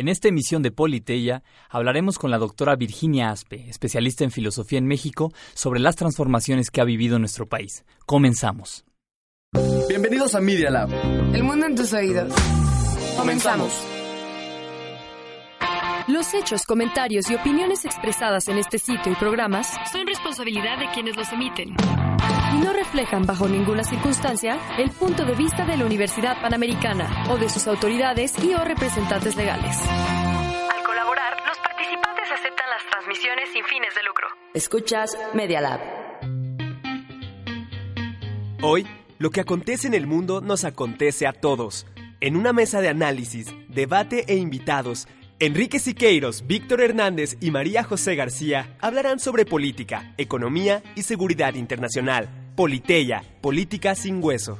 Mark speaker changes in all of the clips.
Speaker 1: En esta emisión de Politeya hablaremos con la doctora Virginia Aspe, especialista en filosofía en México, sobre las transformaciones que ha vivido nuestro país. Comenzamos.
Speaker 2: Bienvenidos a Media Lab.
Speaker 3: El mundo en tus oídos. Comenzamos.
Speaker 4: Los hechos, comentarios y opiniones expresadas en este sitio y programas
Speaker 5: son responsabilidad de quienes los emiten
Speaker 4: y no reflejan bajo ninguna circunstancia el punto de vista de la Universidad Panamericana o de sus autoridades y o representantes legales.
Speaker 5: Al colaborar, los participantes aceptan las transmisiones sin fines de lucro.
Speaker 6: Escuchas Media Lab.
Speaker 7: Hoy, lo que acontece en el mundo nos acontece a todos. En una mesa de análisis, debate e invitados, Enrique Siqueiros, Víctor Hernández y María José García hablarán sobre política, economía y seguridad internacional. Politeya, política sin hueso.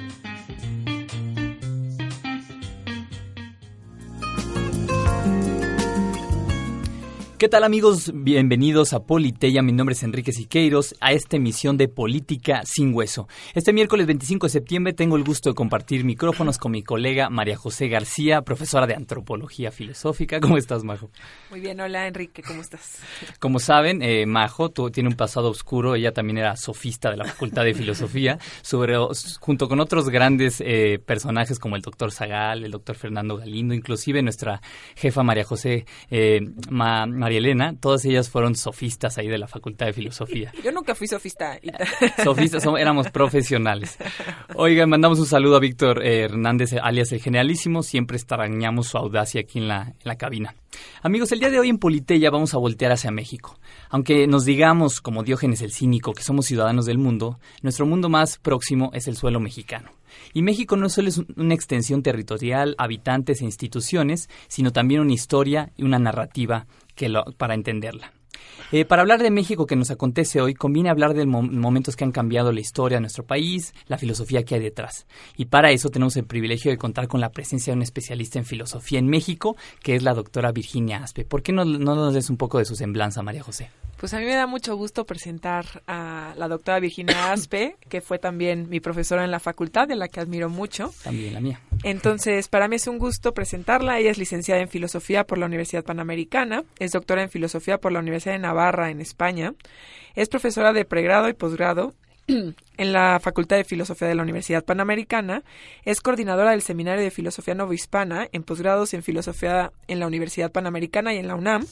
Speaker 1: ¿Qué tal amigos? Bienvenidos a Politeya, mi nombre es Enrique Siqueiros, a esta emisión de Política sin Hueso. Este miércoles 25 de septiembre tengo el gusto de compartir micrófonos con mi colega María José García, profesora de Antropología Filosófica. ¿Cómo estás, Majo?
Speaker 8: Muy bien, hola Enrique, ¿cómo estás?
Speaker 1: Como saben, eh, Majo tú, tiene un pasado oscuro, ella también era sofista de la Facultad de Filosofía, sobre, junto con otros grandes eh, personajes como el doctor Zagal, el doctor Fernando Galindo, inclusive nuestra jefa María José eh, Ma, María Elena, todas ellas fueron sofistas ahí de la Facultad de Filosofía.
Speaker 8: Yo nunca fui sofista.
Speaker 1: Sofistas, éramos profesionales. Oigan, mandamos un saludo a Víctor eh, Hernández, alias el Generalísimo. Siempre extrañamos su audacia aquí en la, en la cabina. Amigos, el día de hoy en Politeya vamos a voltear hacia México. Aunque nos digamos, como Diógenes el Cínico, que somos ciudadanos del mundo, nuestro mundo más próximo es el suelo mexicano. Y México no solo es una extensión territorial, habitantes e instituciones, sino también una historia y una narrativa que lo, para entenderla. Eh, para hablar de México que nos acontece hoy, conviene hablar de mo momentos que han cambiado la historia de nuestro país, la filosofía que hay detrás. Y para eso tenemos el privilegio de contar con la presencia de un especialista en filosofía en México, que es la doctora Virginia Aspe. ¿Por qué no, no nos des un poco de su semblanza, María José?
Speaker 8: Pues a mí me da mucho gusto presentar a la doctora Virginia Aspe, que fue también mi profesora en la facultad, de la que admiro mucho.
Speaker 1: También la mía.
Speaker 8: Entonces, para mí es un gusto presentarla. Ella es licenciada en Filosofía por la Universidad Panamericana, es doctora en Filosofía por la Universidad de Navarra, en España, es profesora de pregrado y posgrado en la Facultad de Filosofía de la Universidad Panamericana, es coordinadora del Seminario de Filosofía Novohispana en posgrados en Filosofía en la Universidad Panamericana y en la UNAM,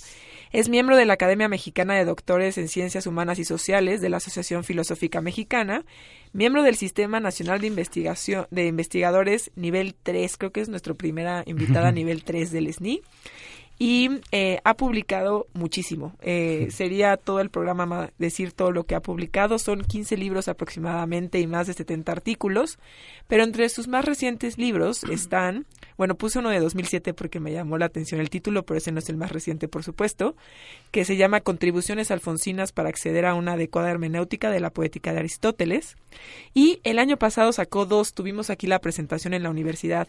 Speaker 8: es miembro de la Academia Mexicana de Doctores en Ciencias Humanas y Sociales de la Asociación Filosófica Mexicana, miembro del Sistema Nacional de Investigación de Investigadores nivel 3, creo que es nuestra primera invitada nivel 3 del SNI y eh, ha publicado muchísimo. Eh, sería todo el programa decir todo lo que ha publicado. Son 15 libros aproximadamente y más de 70 artículos. Pero entre sus más recientes libros están, bueno, puse uno de 2007 porque me llamó la atención el título, pero ese no es el más reciente, por supuesto, que se llama Contribuciones alfonsinas para acceder a una adecuada hermenéutica de la poética de Aristóteles. Y el año pasado sacó dos, tuvimos aquí la presentación en la universidad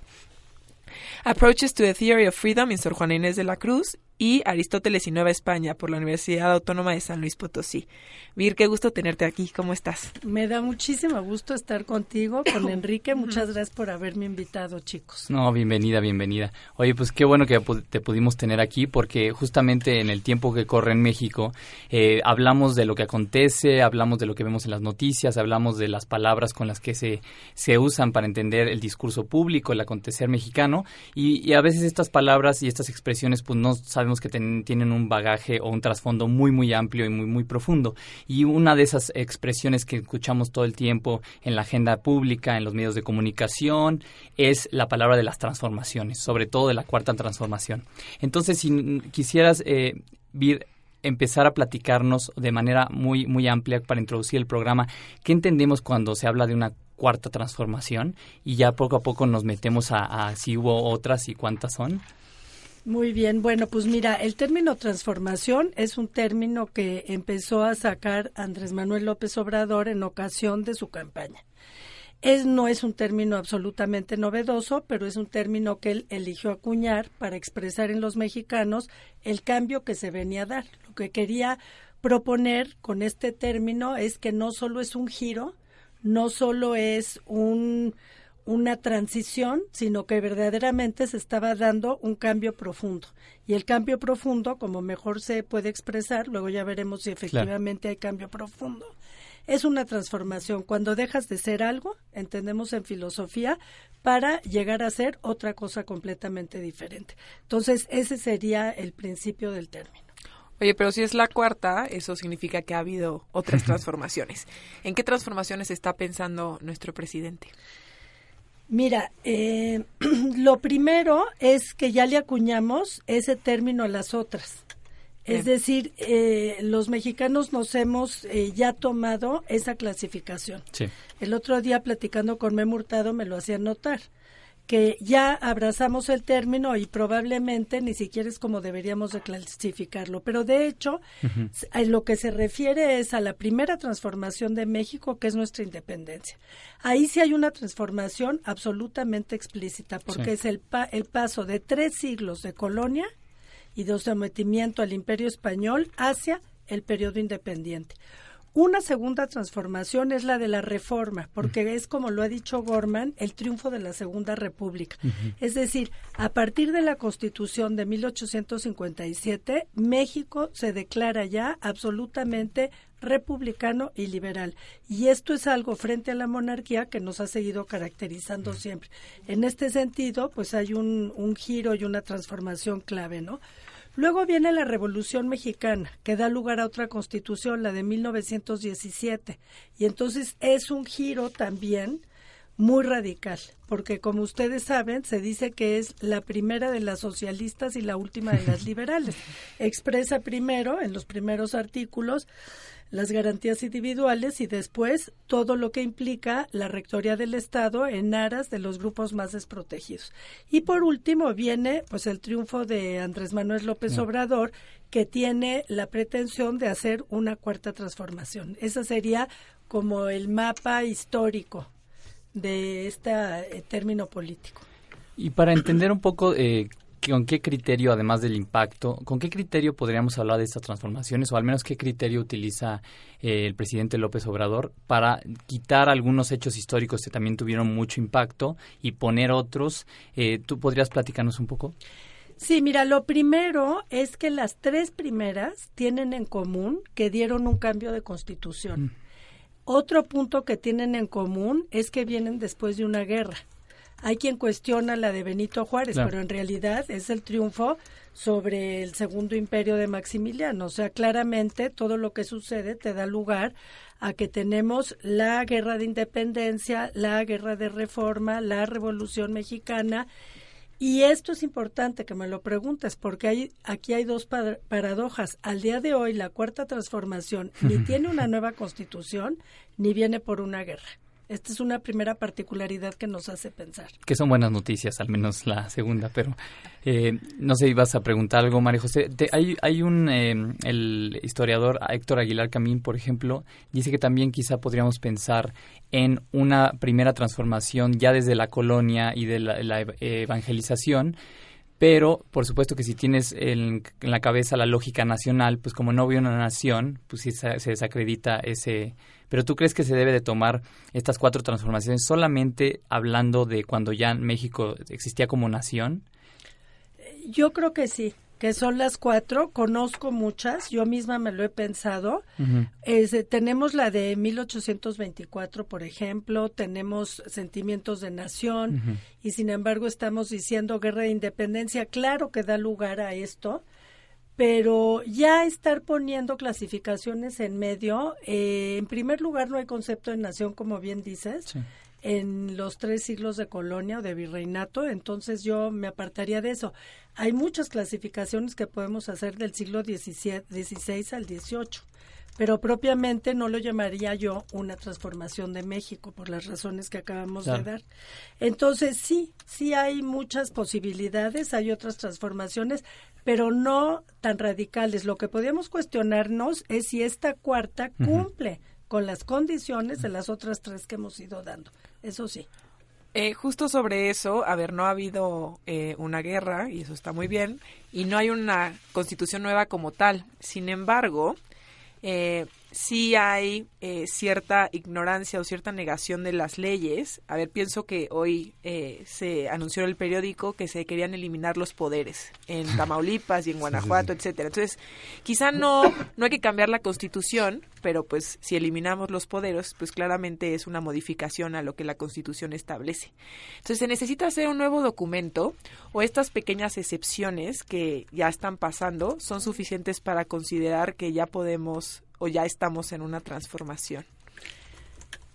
Speaker 8: Approaches to the Theory of Freedom en Sor Juana Inés de la Cruz y Aristóteles y Nueva España por la Universidad Autónoma de San Luis Potosí. Vir, qué gusto tenerte aquí. ¿Cómo estás?
Speaker 9: Me da muchísimo gusto estar contigo, con Enrique. Muchas gracias por haberme invitado, chicos.
Speaker 1: No, bienvenida, bienvenida. Oye, pues qué bueno que te pudimos tener aquí porque justamente en el tiempo que corre en México eh, hablamos de lo que acontece, hablamos de lo que vemos en las noticias, hablamos de las palabras con las que se, se usan para entender el discurso público, el acontecer mexicano y, y a veces estas palabras y estas expresiones pues no sabemos que tienen un bagaje o un trasfondo muy, muy amplio y muy, muy profundo. Y una de esas expresiones que escuchamos todo el tiempo en la agenda pública, en los medios de comunicación, es la palabra de las transformaciones, sobre todo de la cuarta transformación. Entonces, si quisieras, eh, empezar a platicarnos de manera muy, muy amplia para introducir el programa, ¿qué entendemos cuando se habla de una cuarta transformación? Y ya poco a poco nos metemos a si hubo otras y cuántas son.
Speaker 9: Muy bien, bueno, pues mira, el término transformación es un término que empezó a sacar Andrés Manuel López Obrador en ocasión de su campaña. Es, no es un término absolutamente novedoso, pero es un término que él eligió acuñar para expresar en los mexicanos el cambio que se venía a dar. Lo que quería proponer con este término es que no solo es un giro, no solo es un una transición, sino que verdaderamente se estaba dando un cambio profundo. Y el cambio profundo, como mejor se puede expresar, luego ya veremos si efectivamente hay cambio profundo, es una transformación. Cuando dejas de ser algo, entendemos en filosofía, para llegar a ser otra cosa completamente diferente. Entonces, ese sería el principio del término.
Speaker 8: Oye, pero si es la cuarta, eso significa que ha habido otras transformaciones. ¿En qué transformaciones está pensando nuestro presidente?
Speaker 9: Mira, eh, lo primero es que ya le acuñamos ese término a las otras. Es decir, eh, los mexicanos nos hemos eh, ya tomado esa clasificación. El otro día platicando con Memo Hurtado me lo hacía notar que ya abrazamos el término y probablemente ni siquiera es como deberíamos de clasificarlo. Pero de hecho, lo que se refiere es a la primera transformación de México, que es nuestra independencia. Ahí sí hay una transformación absolutamente explícita, porque es el, el paso de tres siglos de colonia y de sometimiento al imperio español hacia el periodo independiente. Una segunda transformación es la de la reforma, porque es como lo ha dicho Gorman, el triunfo de la Segunda República. Es decir, a partir de la Constitución de 1857, México se declara ya absolutamente republicano y liberal. Y esto es algo frente a la monarquía que nos ha seguido caracterizando siempre. En este sentido, pues hay un, un giro y una transformación clave, ¿no? Luego viene la Revolución Mexicana, que da lugar a otra constitución, la de 1917. Y entonces es un giro también muy radical, porque como ustedes saben, se dice que es la primera de las socialistas y la última de las liberales. Expresa primero, en los primeros artículos, las garantías individuales y después todo lo que implica la rectoría del Estado en aras de los grupos más desprotegidos. Y por último viene pues el triunfo de Andrés Manuel López Obrador que tiene la pretensión de hacer una cuarta transformación. Ese sería como el mapa histórico de este eh, término político.
Speaker 1: Y para entender un poco eh, ¿con qué criterio, además del impacto, con qué criterio podríamos hablar de estas transformaciones o al menos qué criterio utiliza eh, el presidente López Obrador para quitar algunos hechos históricos que también tuvieron mucho impacto y poner otros? Eh, ¿Tú podrías platicarnos un poco?
Speaker 9: Sí, mira, lo primero es que las tres primeras tienen en común que dieron un cambio de constitución. Mm. Otro punto que tienen en común es que vienen después de una guerra. Hay quien cuestiona la de Benito Juárez, pero en realidad es el triunfo sobre el segundo imperio de Maximiliano. O sea, claramente todo lo que sucede te da lugar a que tenemos la guerra de independencia, la guerra de reforma, la revolución mexicana. Y esto es importante que me lo preguntes, porque hay, aquí hay dos paradojas. Al día de hoy, la cuarta transformación ni tiene una nueva constitución, ni viene por una guerra. Esta es una primera particularidad que nos hace pensar.
Speaker 1: Que son buenas noticias, al menos la segunda, pero eh, no sé, ibas a preguntar algo, María José. hay, hay un, eh, el historiador Héctor Aguilar Camín, por ejemplo, dice que también quizá podríamos pensar en una primera transformación ya desde la colonia y de la, evangelización, pero por supuesto que si tienes en, la cabeza la lógica nacional, pues como no veo una nación, pues sí se, se desacredita ese pero tú crees que se debe de tomar estas cuatro transformaciones solamente hablando de cuando ya México existía como nación?
Speaker 9: Yo creo que sí que son las cuatro, conozco muchas, yo misma me lo he pensado. tenemos la de 1824, por ejemplo, tenemos sentimientos de nación y sin embargo estamos diciendo guerra de independencia, claro que da lugar a esto, pero ya estar poniendo clasificaciones en medio, eh, en primer lugar no hay concepto de nación, como bien dices, en los tres siglos de colonia o de virreinato, entonces yo me apartaría de eso. Hay muchas clasificaciones que podemos hacer del siglo XVI al XVIII pero propiamente no lo llamaría yo una transformación de México por las razones que acabamos de dar. Entonces sí, sí hay muchas posibilidades, hay otras transformaciones, pero no tan radicales. Lo que podríamos cuestionarnos es si esta cuarta cumple con las condiciones de las otras tres que hemos ido dando. Eso sí.
Speaker 8: Eh, justo sobre eso, a ver, no ha habido eh, una guerra, y eso está muy bien, y no hay una constitución nueva como tal. Sin embargo, eh, sí hay eh, cierta ignorancia o cierta negación de las leyes. A ver, pienso que hoy eh, se anunció en el periódico que se querían eliminar los poderes en Tamaulipas y en Guanajuato, etcétera. Entonces, quizá no no hay que cambiar la Constitución, pero pues si eliminamos los poderes, pues claramente es una modificación a lo que la Constitución establece. Entonces, se necesita hacer un nuevo documento o estas pequeñas excepciones que ya están pasando son suficientes para considerar que ya podemos o ya estamos en una transformación?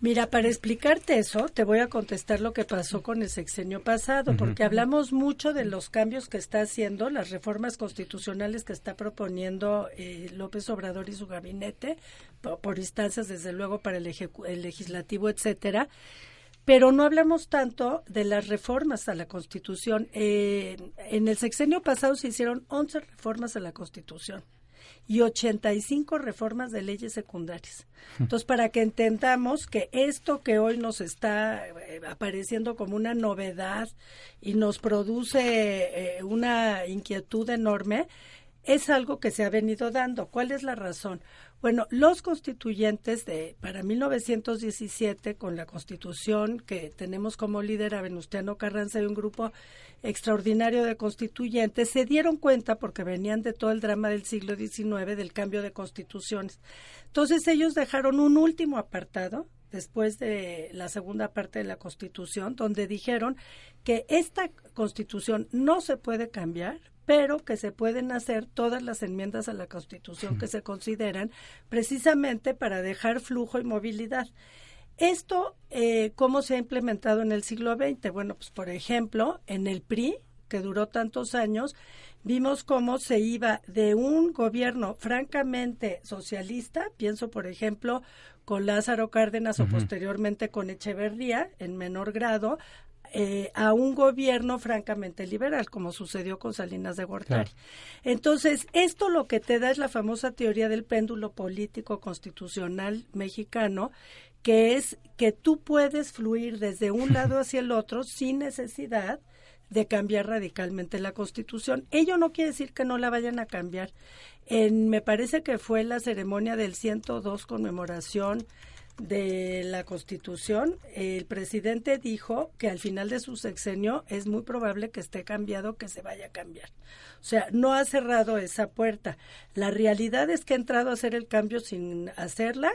Speaker 9: Mira, para explicarte eso, te voy a contestar lo que pasó con el sexenio pasado, porque hablamos mucho de los cambios que está haciendo, las reformas constitucionales que está proponiendo eh, López Obrador y su gabinete, por, instancias, desde luego, para el, el legislativo, etcétera pero no hablamos tanto de las reformas a la Constitución. Eh, en el sexenio pasado se hicieron 11 reformas a la Constitución y 85 reformas de leyes secundarias. Entonces, para que entendamos que esto que hoy nos está eh, apareciendo como una novedad y nos produce eh, una inquietud enorme, es algo que se ha venido dando. ¿Cuál es la razón? Bueno, los constituyentes de para 1917 con la Constitución que tenemos como líder a Venustiano Carranza y un grupo extraordinario de constituyentes se dieron cuenta porque venían de todo el drama del siglo XIX del cambio de constituciones. Entonces ellos dejaron un último apartado después de la segunda parte de la Constitución, donde dijeron que esta Constitución no se puede cambiar, pero que se pueden hacer todas las enmiendas a la Constitución que se consideran precisamente para dejar flujo y movilidad. Esto, eh, ¿cómo se ha implementado en el siglo XX? Bueno, pues por ejemplo, en el PRI, que duró tantos años, vimos cómo se iba de un gobierno francamente socialista, pienso por ejemplo con Lázaro Cárdenas o posteriormente con Echeverría en menor grado, eh, a un gobierno francamente liberal, como sucedió con Salinas de Gortari. Entonces, esto lo que te da es la famosa teoría del péndulo político constitucional mexicano, que es que tú puedes fluir desde un lado hacia el otro sin necesidad de cambiar radicalmente la Constitución. Ello no quiere decir que no la vayan a cambiar. En, me parece que fue la ceremonia del 102 conmemoración de la Constitución, el presidente dijo que al final de su sexenio es muy probable que esté cambiado, que se vaya a cambiar. O sea, no ha cerrado esa puerta. La realidad es que ha entrado a hacer el cambio sin hacerla,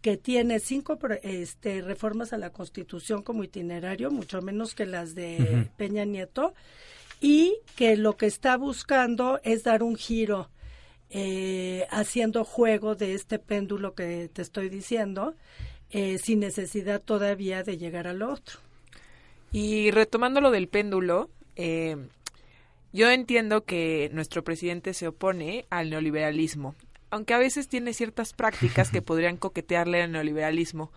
Speaker 9: que tiene cinco este, reformas a la Constitución como itinerario, mucho menos que las de Peña Nieto, y que lo que está buscando es dar un giro eh, haciendo juego de este péndulo que te estoy diciendo, eh, sin necesidad todavía de llegar al otro.
Speaker 8: Y retomando lo del péndulo, eh, yo entiendo que nuestro presidente se opone al neoliberalismo, aunque a veces tiene ciertas prácticas que podrían coquetearle al neoliberalismo.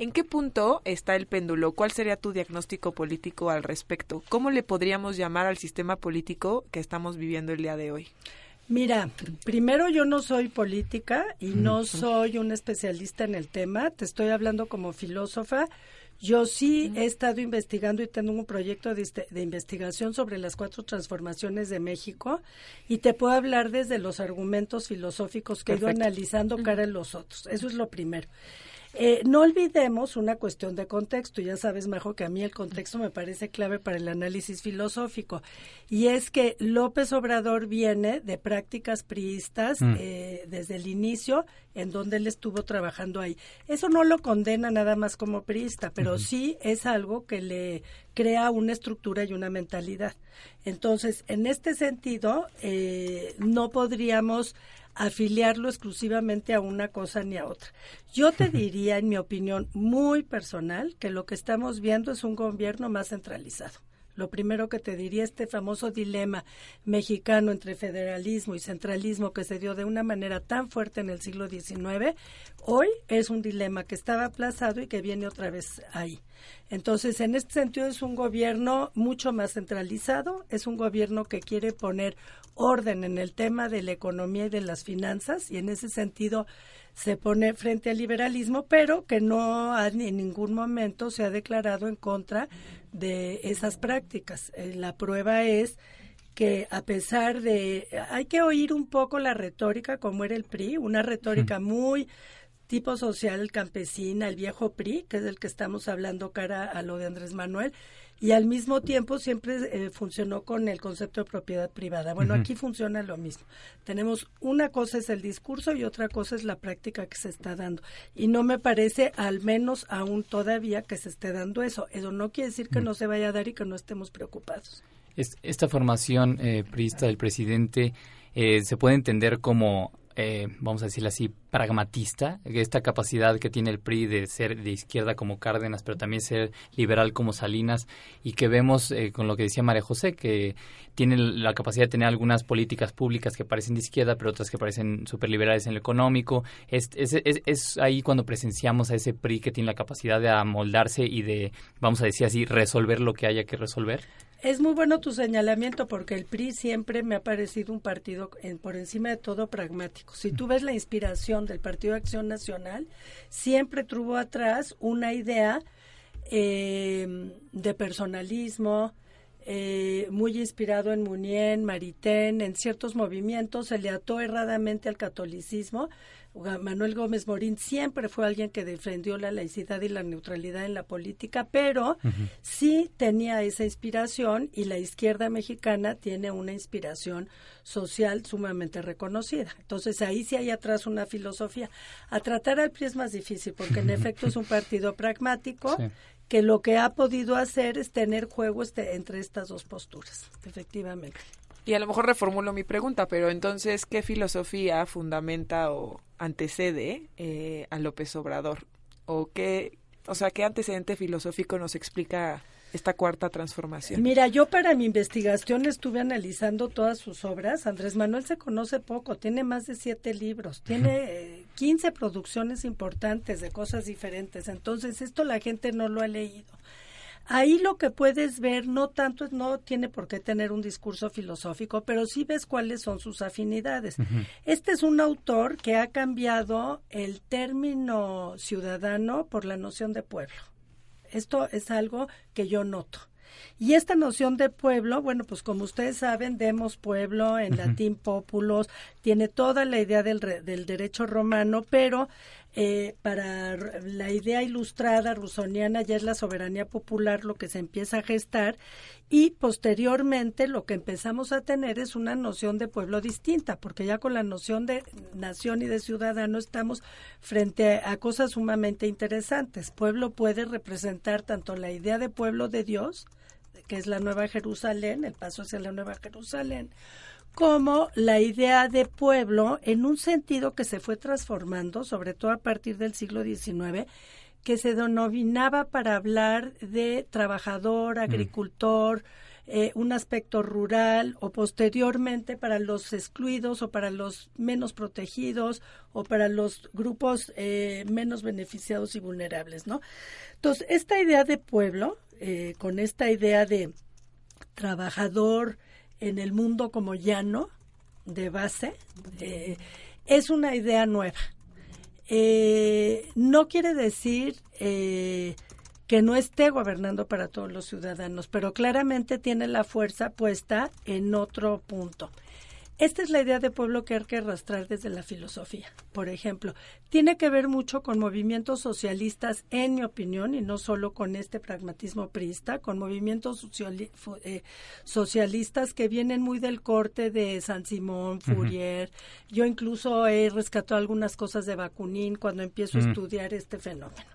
Speaker 8: ¿En qué punto está el péndulo? ¿Cuál sería tu diagnóstico político al respecto? ¿Cómo le podríamos llamar al sistema político que estamos viviendo el día de hoy?
Speaker 9: Mira, primero yo no soy política y no soy un especialista en el tema, te estoy hablando como filósofa. Yo sí he estado investigando y tengo un proyecto de, de, investigación sobre las cuatro transformaciones de México y te puedo hablar desde los argumentos filosóficos que he ido analizando cara en los otros. Eso es lo primero. Eh, no olvidemos una cuestión de contexto. Ya sabes, Majo, que a mí el contexto me parece clave para el análisis filosófico. Y es que López Obrador viene de prácticas priistas mm. eh, desde el inicio, en donde él estuvo trabajando ahí. Eso no lo condena nada más como priista, pero sí es algo que le crea una estructura y una mentalidad. Entonces, en este sentido, eh, no podríamos afiliarlo exclusivamente a una cosa ni a otra. Yo te diría, en mi opinión muy personal, que lo que estamos viendo es un gobierno más centralizado. Lo primero que te diría, este famoso dilema mexicano entre federalismo y centralismo que se dio de una manera tan fuerte en el siglo XIX, hoy es un dilema que estaba aplazado y que viene otra vez ahí. Entonces, en este sentido es un gobierno mucho más centralizado, es un gobierno que quiere poner orden en el tema de la economía y de las finanzas y en ese sentido se pone frente al liberalismo, pero que no en ningún momento se ha declarado en contra de esas prácticas. Eh, la prueba es que a pesar de hay que oír un poco la retórica como era el PRI, una retórica muy tipo social campesina, el viejo PRI, que es el que estamos hablando cara a lo de Andrés Manuel, y al mismo tiempo siempre eh, funcionó con el concepto de propiedad privada. Bueno, aquí funciona lo mismo. Tenemos una cosa es el discurso y otra cosa es la práctica que se está dando. Y no me parece, al menos aún todavía, que se esté dando eso. Eso no quiere decir que no se vaya a dar y que no estemos preocupados.
Speaker 1: esta formación eh, priista del presidente eh, se puede entender como eh, vamos a decirlo así, pragmatista, esta capacidad que tiene el PRI de ser de izquierda como Cárdenas, pero también ser liberal como Salinas, y que vemos eh, con lo que decía María José, que tiene la capacidad de tener algunas políticas públicas que parecen de izquierda, pero otras que parecen superliberales en lo económico. Es, es, es, ahí cuando presenciamos a ese PRI que tiene la capacidad de amoldarse y de, vamos a decir así, resolver lo que haya que resolver.
Speaker 9: Es muy bueno tu señalamiento porque el PRI siempre me ha parecido un partido por encima de todo pragmático. Si tú ves la inspiración del Partido de Acción Nacional, siempre tuvo atrás una idea eh, de personalismo, eh, muy inspirado en Munien, Maritain, en ciertos movimientos, se le ató erradamente al catolicismo, Manuel Gómez Morín siempre fue alguien que defendió la laicidad y la neutralidad en la política, pero sí tenía esa inspiración y la izquierda mexicana tiene una inspiración social sumamente reconocida. Entonces ahí sí hay atrás una filosofía. A tratar al PRI es más difícil porque en efecto es un partido pragmático que lo que ha podido hacer es tener juego este, entre estas dos posturas, efectivamente.
Speaker 8: Y a lo mejor reformulo mi pregunta, pero entonces, ¿qué filosofía fundamenta o antecede eh, a López Obrador? ¿O qué, o sea, qué antecedente filosófico nos explica esta cuarta transformación?
Speaker 9: Mira, yo para mi investigación estuve analizando todas sus obras. Andrés Manuel se conoce poco, tiene más de siete libros, tiene 15 eh, producciones importantes de cosas diferentes. Entonces, esto la gente no lo ha leído. Ahí lo que puedes ver no tanto no tiene por qué tener un discurso filosófico, pero sí ves cuáles son sus afinidades. Este es un autor que ha cambiado el término ciudadano por la noción de pueblo. Esto es algo que yo noto. Y esta noción de pueblo, bueno, pues como ustedes saben, demos pueblo en latín populos, tiene toda la idea del, del derecho romano, pero eh, para la idea ilustrada rusoniana ya es la soberanía popular lo que se empieza a gestar y posteriormente lo que empezamos a tener es una noción de pueblo distinta, porque ya con la noción de nación y de ciudadano estamos frente a, a cosas sumamente interesantes. Pueblo puede representar tanto la idea de pueblo de Dios, que es la Nueva Jerusalén, el paso hacia la Nueva Jerusalén, como la idea de pueblo en un sentido que se fue transformando, sobre todo a partir del siglo XIX, que se denominaba para hablar de trabajador, mm. agricultor, eh, un aspecto rural o posteriormente para los excluidos o para los menos protegidos o para los grupos eh, menos beneficiados y vulnerables, ¿no? Entonces, esta idea de pueblo, eh, con esta idea de trabajador, en el mundo como llano de base eh, es una idea nueva. Eh, no quiere decir eh, que no esté gobernando para todos los ciudadanos, pero claramente tiene la fuerza puesta en otro punto. Esta es la idea de pueblo que hay que arrastrar desde la filosofía. Por ejemplo, tiene que ver mucho con movimientos socialistas, en mi opinión, y no solo con este pragmatismo priista, con movimientos eh, socialistas que vienen muy del corte de San Simón, Fourier. Yo incluso he rescatado algunas cosas de Bakunin cuando empiezo a estudiar este fenómeno.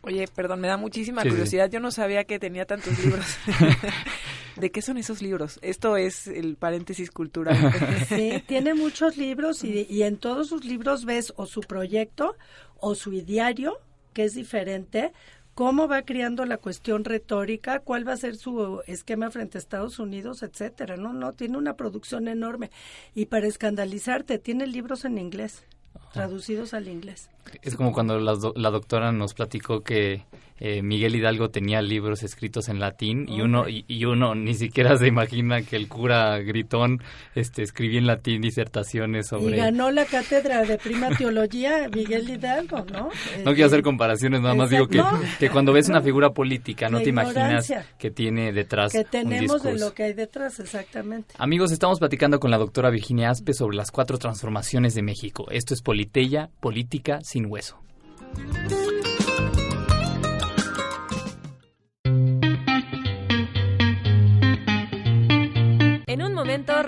Speaker 8: Oye, perdón, me da muchísima curiosidad. Yo no sabía que tenía tantos libros. ¿De qué son esos libros? Esto es el paréntesis cultural.
Speaker 9: Sí, tiene muchos libros y, y en todos sus libros ves o su proyecto o su diario, que es diferente, cómo va criando la cuestión retórica, cuál va a ser su esquema frente a Estados Unidos, etcétera. No, no, tiene una producción enorme. Y para escandalizarte, tiene libros en inglés traducidos al inglés.
Speaker 1: Es como cuando la, la, doctora nos platicó que eh, Miguel Hidalgo tenía libros escritos en latín y uno y, uno ni siquiera se imagina que el cura gritón este escribía en latín disertaciones sobre
Speaker 9: y ganó la cátedra de prima teología Miguel Hidalgo no
Speaker 1: no quiero hacer comparaciones nada más digo que, que cuando ves una figura política no te imaginas que tiene detrás
Speaker 9: que tenemos de lo que hay detrás exactamente.
Speaker 1: Amigos estamos platicando con la doctora Virginia Aspe sobre las cuatro transformaciones de México. Esto es Politeya política sin hueso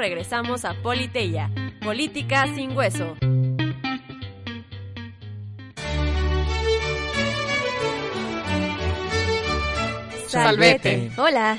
Speaker 6: regresamos a Politeya, Política sin Hueso.
Speaker 10: Salvete.
Speaker 6: Hola.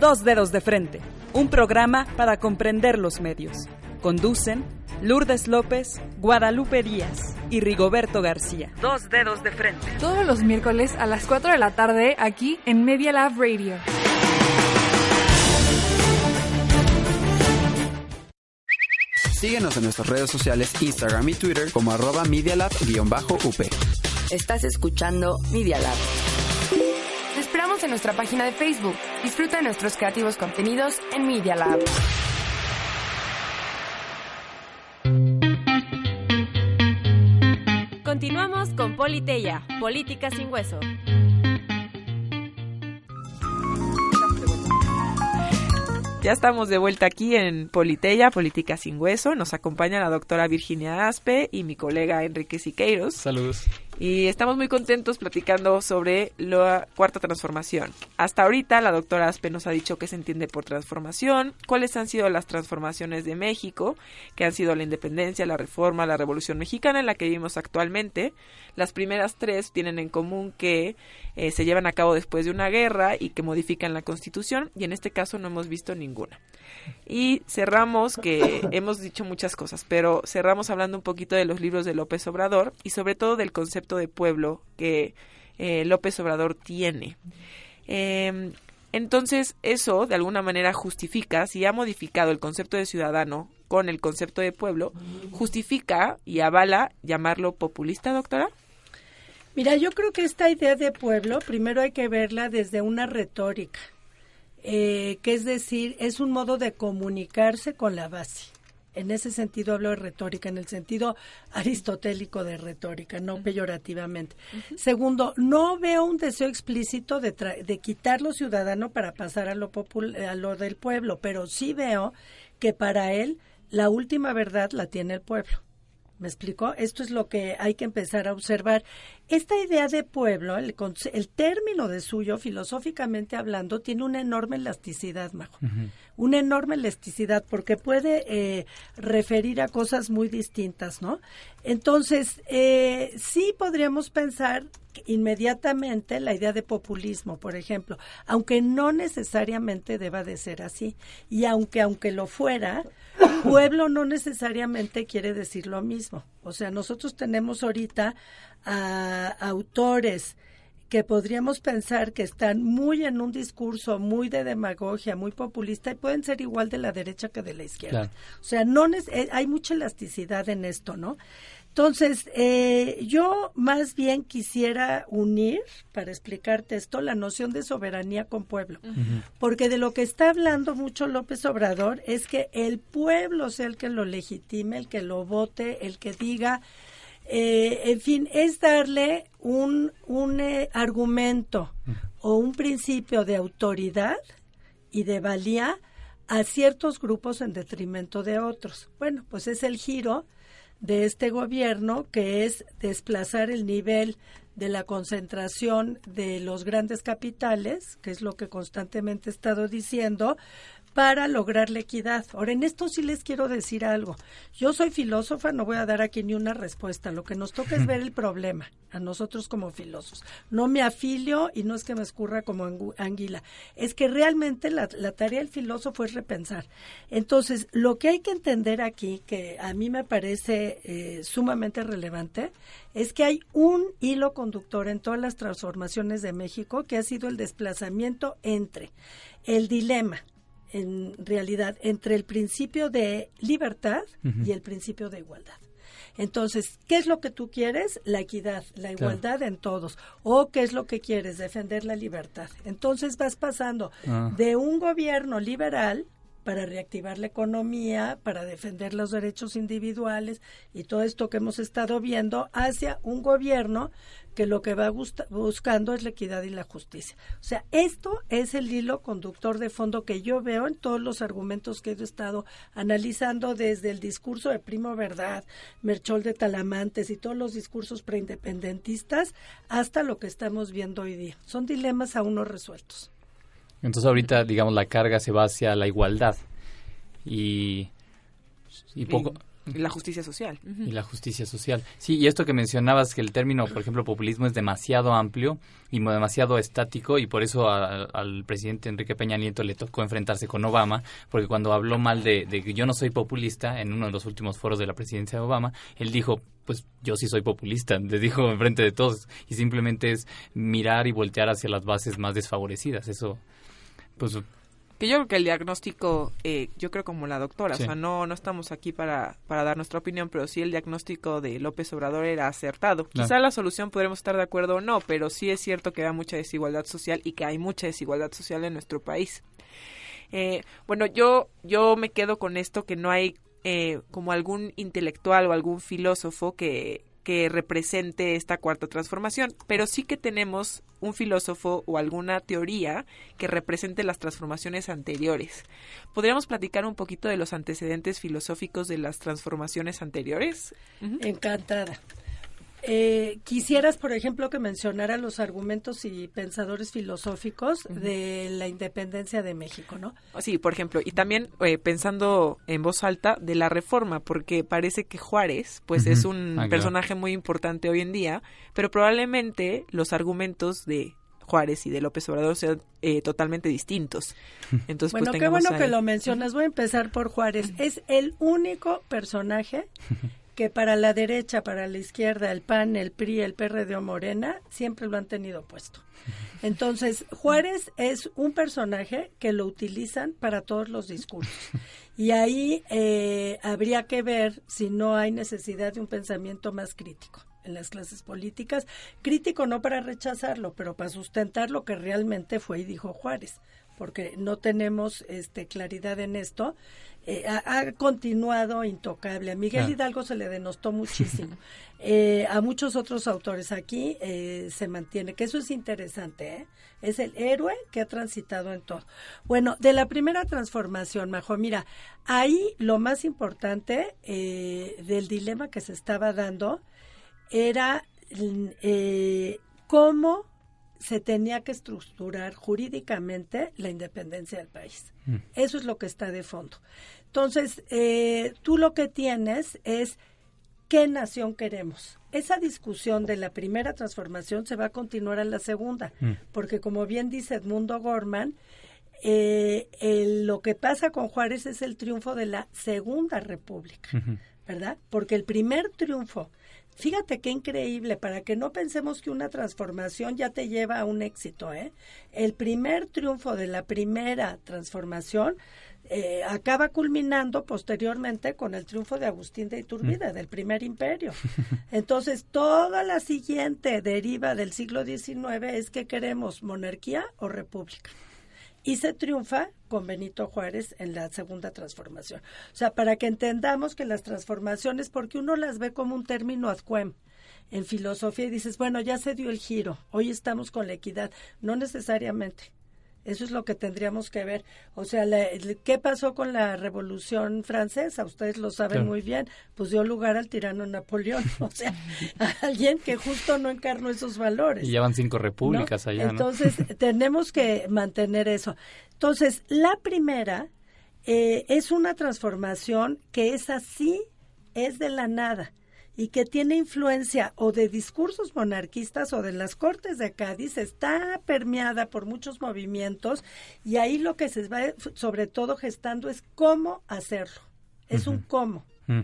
Speaker 11: Dos Dedos de Frente, un programa para comprender los medios. Conducen Lourdes López, Guadalupe Díaz y Rigoberto García. Dos Dedos de Frente.
Speaker 3: Todos los miércoles a las 4 de la tarde aquí en Media Lab Radio.
Speaker 2: Síguenos en nuestras redes sociales Instagram y Twitter como arroba medialab-up.
Speaker 6: Estás escuchando Media Lab.
Speaker 3: Esperamos en nuestra página de Facebook. Disfruta de nuestros creativos contenidos en Media Lab.
Speaker 6: Continuamos con Politeya, Política sin Hueso.
Speaker 8: Ya estamos de vuelta aquí en Politeya, Política sin Hueso. Nos acompaña la doctora Virginia Aspe y mi colega Enrique Siqueiros.
Speaker 1: Saludos.
Speaker 8: Y estamos muy contentos platicando sobre la cuarta transformación. Hasta ahorita la doctora Aspe nos ha dicho qué se entiende por transformación, cuáles han sido las transformaciones de México, que han sido la independencia, la reforma, la revolución mexicana en la que vivimos actualmente. Las primeras tres tienen en común que eh, se llevan a cabo después de una guerra y que modifican la constitución y en este caso no hemos visto ninguna. Y cerramos, que hemos dicho muchas cosas, pero cerramos hablando un poquito de los libros de López Obrador y sobre todo del concepto de pueblo que eh, López Obrador tiene. Eh, entonces, eso de alguna manera justifica, si ha modificado el concepto de ciudadano con el concepto de pueblo, justifica y avala llamarlo populista, doctora.
Speaker 9: Mira, yo creo que esta idea de pueblo primero hay que verla desde una retórica, eh, que es decir, es un modo de comunicarse con la base. En ese sentido hablo de retórica, en el sentido aristotélico de retórica, no peyorativamente. Segundo, no veo un deseo explícito de, de quitar lo ciudadano para pasar a lo, a lo del pueblo, pero sí veo que para él la última verdad la tiene el pueblo. ¿Me explicó? Esto es lo que hay que empezar a observar. Esta idea de pueblo, el, el término de suyo, filosóficamente hablando, tiene una enorme elasticidad, Majo. Una enorme elasticidad porque puede eh, referir a cosas muy distintas, ¿no? Entonces, eh, sí podríamos pensar inmediatamente la idea de populismo, por ejemplo, aunque no necesariamente deba de ser así. Y aunque, aunque lo fuera, pueblo no necesariamente quiere decir lo mismo. O sea, nosotros tenemos ahorita a autores que podríamos pensar que están muy en un discurso muy de demagogia, muy populista y pueden ser igual de la derecha que de la izquierda. O sea, no eh, hay mucha elasticidad en esto, ¿no? Entonces, eh, yo más bien quisiera unir, para explicarte esto, la noción de soberanía con pueblo. Porque de lo que está hablando mucho López Obrador es que el pueblo sea el que lo legitime, el que lo vote, el que diga, eh, en fin, es darle un, un eh, argumento o un principio de autoridad y de valía a ciertos grupos en detrimento de otros. Bueno, pues es el giro de este gobierno, que es desplazar el nivel de la concentración de los grandes capitales, que es lo que constantemente he estado diciendo, para lograr la equidad. Ahora, en esto sí les quiero decir algo. Yo soy filósofa, no voy a dar aquí ni una respuesta. Lo que nos toca es ver el problema, a nosotros como filósofos. No me afilio y no es que me escurra como anguila. Es que realmente la, tarea del filósofo es repensar. Entonces, lo que hay que entender aquí, que a mí me parece eh, sumamente relevante, es que hay un hilo conductor en todas las transformaciones de México que ha sido el desplazamiento entre el dilema en realidad entre el principio de libertad y el principio de igualdad. Entonces, ¿qué es lo que tú quieres? La equidad, la igualdad en todos. ¿O qué es lo que quieres? Defender la libertad. Entonces vas pasando ah. de un gobierno liberal para reactivar la economía, para defender los derechos individuales y todo esto que hemos estado viendo hacia un gobierno que lo que va buscando es la equidad y la justicia. O sea, esto es el hilo conductor de fondo que yo veo en todos los argumentos que he estado analizando desde el discurso de Primo Verdad, Merchol de Talamantes y todos los discursos preindependentistas hasta lo que estamos viendo hoy día. Son dilemas aún no resueltos.
Speaker 1: Entonces ahorita, digamos, la carga se va hacia la igualdad y, y poco...
Speaker 8: Y la justicia social.
Speaker 1: Y la justicia social. Sí, y esto que mencionabas, que el término, por ejemplo, populismo es demasiado amplio y demasiado estático, y por eso al presidente Enrique Peña Nieto le tocó enfrentarse con Obama, porque cuando habló mal de, de, que yo no soy populista en uno de los últimos foros de la presidencia de Obama, él dijo, pues yo sí soy populista, le dijo enfrente de todos, y simplemente es mirar y voltear hacia las bases más desfavorecidas. Eso pues
Speaker 8: que yo creo que el diagnóstico, eh, yo creo como la doctora, o sea, no, no estamos aquí para, para dar nuestra opinión, pero sí el diagnóstico de López Obrador era acertado. Quizá la solución podremos estar de acuerdo o no, pero sí es cierto que hay mucha desigualdad social y que hay mucha desigualdad social en nuestro país. Eh, bueno, yo, yo me quedo con esto que no hay eh, como algún intelectual o algún filósofo que, que represente esta cuarta transformación, pero sí que tenemos un filósofo o alguna teoría que represente las transformaciones anteriores. ¿Podríamos platicar un poquito de los antecedentes filosóficos de las transformaciones anteriores?
Speaker 9: Encantada. Eh, quisieras, por ejemplo, que mencionara los argumentos y pensadores filosóficos de la independencia de México, ¿no?
Speaker 8: Sí, por ejemplo, y también eh, pensando en voz alta de la reforma, porque parece que Juárez, pues es un ah, personaje muy importante hoy en día, pero probablemente los argumentos de Juárez y de López Obrador sean eh, totalmente distintos.
Speaker 9: Entonces, pues, bueno, qué bueno que lo mencionas. Voy a empezar por Juárez. Es el único personaje que para la derecha, para la izquierda, el PAN, el PRI, el PRD o Morena, siempre lo han tenido puesto. Entonces, Juárez es un personaje que lo utilizan para todos los discursos. Y ahí eh, habría que ver si no hay necesidad de un pensamiento más crítico en las clases políticas. Crítico no para rechazarlo, pero para sustentar lo que realmente fue y dijo Juárez porque no tenemos este, claridad en esto, eh, ha, continuado intocable. A Miguel Hidalgo se le denostó muchísimo. Eh, a muchos otros autores aquí eh, se mantiene, que eso es interesante. Es el héroe que ha transitado en todo. Bueno, de la primera transformación, Majo, mira, ahí lo más importante del dilema que se estaba dando era cómo se tenía que estructurar jurídicamente la independencia del país. Mm. Eso es lo que está de fondo. Entonces, eh, tú lo que tienes es qué nación queremos. Esa discusión de la primera transformación se va a continuar en la segunda, mm. porque como bien dice Edmundo Gorman, eh, lo que pasa con Juárez es el triunfo de la Segunda República, ¿verdad? Porque el primer triunfo Fíjate qué increíble, para que no pensemos que una transformación ya te lleva a un éxito. ¿eh? El primer triunfo de la primera transformación eh, acaba culminando posteriormente con el triunfo de Agustín de Iturbide, mm. del primer imperio. Entonces, toda la siguiente deriva del siglo XIX es que queremos monarquía o república y se triunfa con Benito Juárez en la segunda transformación. O sea, para que entendamos que las transformaciones, porque uno las ve como un término ad quem en filosofía y dices, bueno, ya se dio el giro, hoy estamos con la equidad. No necesariamente. Eso es lo que tendríamos que ver. O sea, la- ¿qué pasó con la Revolución Francesa? Ustedes lo saben
Speaker 1: Claro.
Speaker 9: muy bien. Pues dio lugar al tirano Napoleón. O sea, a alguien que justo no encarnó esos valores.
Speaker 1: Y llevan cinco repúblicas
Speaker 9: ¿no?
Speaker 1: allá, ¿no?
Speaker 9: Entonces, tenemos que mantener eso. Entonces, la primera eh, es una transformación que es así, es de la nada y que tiene influencia o de discursos monarquistas o de las Cortes de Cádiz, está permeada por muchos movimientos y ahí lo que se va sobre todo gestando es cómo hacerlo. Es un cómo
Speaker 1: Mm.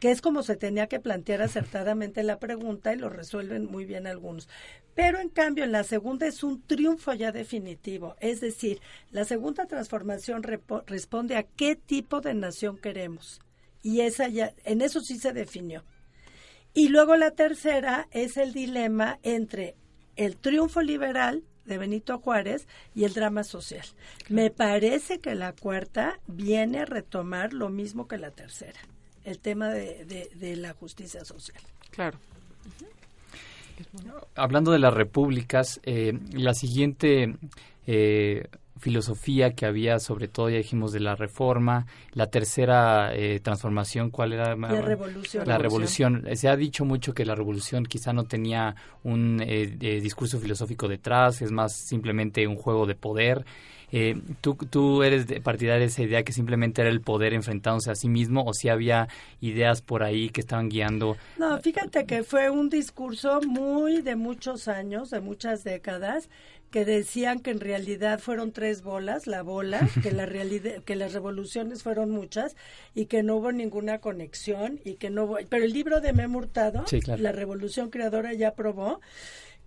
Speaker 9: que es como se tenía que plantear acertadamente la pregunta y lo resuelven muy bien algunos. Pero en cambio, en la segunda es un triunfo ya definitivo, es decir, la segunda transformación responde a qué tipo de nación queremos. Y esa ya, en eso sí se definió. Y luego la tercera es el dilema entre el triunfo liberal de Benito Juárez y el drama social. Me parece que la cuarta viene a retomar lo mismo que la tercera, el tema de, de- de la justicia social.
Speaker 8: Claro.
Speaker 1: Hablando de las repúblicas, eh, la siguiente eh, filosofía que había, sobre todo ya dijimos de la reforma, la tercera eh, transformación, ¿cuál era?
Speaker 9: La revolución.
Speaker 1: La revolución. Se ha dicho mucho que la revolución quizá no tenía un eh, eh, discurso filosófico detrás, es más simplemente un juego de poder. Eh, ¿tú, ¿Tú eres de partidaria de esa idea que simplemente era el poder enfrentándose a sí mismo o si había ideas por ahí que estaban guiando?
Speaker 9: No, fíjate que fue un discurso muy de muchos años, de muchas décadas, que decían que en realidad fueron tres bolas, la bola, que la realidad, que las revoluciones fueron muchas y que no hubo ninguna conexión y que no hubo, pero el libro de Memo Hurtado,
Speaker 1: Sí, claro.
Speaker 9: la revolución creadora ya probó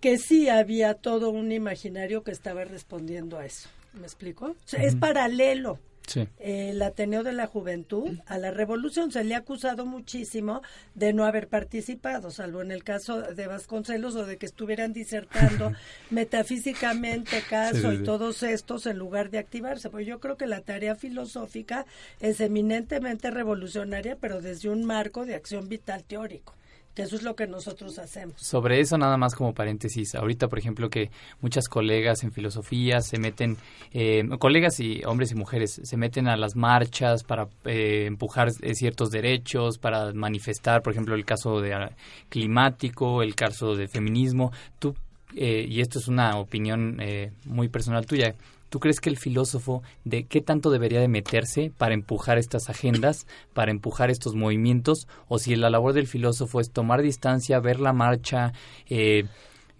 Speaker 9: que sí había todo un imaginario que estaba respondiendo a eso. ¿Me explico? O sea, Es paralelo
Speaker 1: Sí.
Speaker 9: el Ateneo de la Juventud a la revolución. Se le ha acusado muchísimo de no haber participado, salvo en el caso de Vasconcelos o de que estuvieran disertando metafísicamente caso
Speaker 1: Sí, sí,
Speaker 9: y todos estos en lugar de activarse. Pues yo creo que la tarea filosófica es eminentemente revolucionaria, pero desde un marco de acción vital teórico. Que eso es lo que nosotros hacemos.
Speaker 1: Sobre eso nada más como paréntesis, ahorita por ejemplo que muchas colegas en filosofía se meten, eh, colegas y hombres y mujeres se meten a las marchas para eh, empujar eh, ciertos derechos, para manifestar, por ejemplo el caso de ah, climático, el caso de feminismo. Tú eh, y esto es una opinión eh, muy personal tuya. ¿Tú crees que el filósofo de qué tanto debería de meterse para empujar estas agendas, para empujar estos movimientos, o si la labor del filósofo es tomar distancia, ver la marcha? Eh,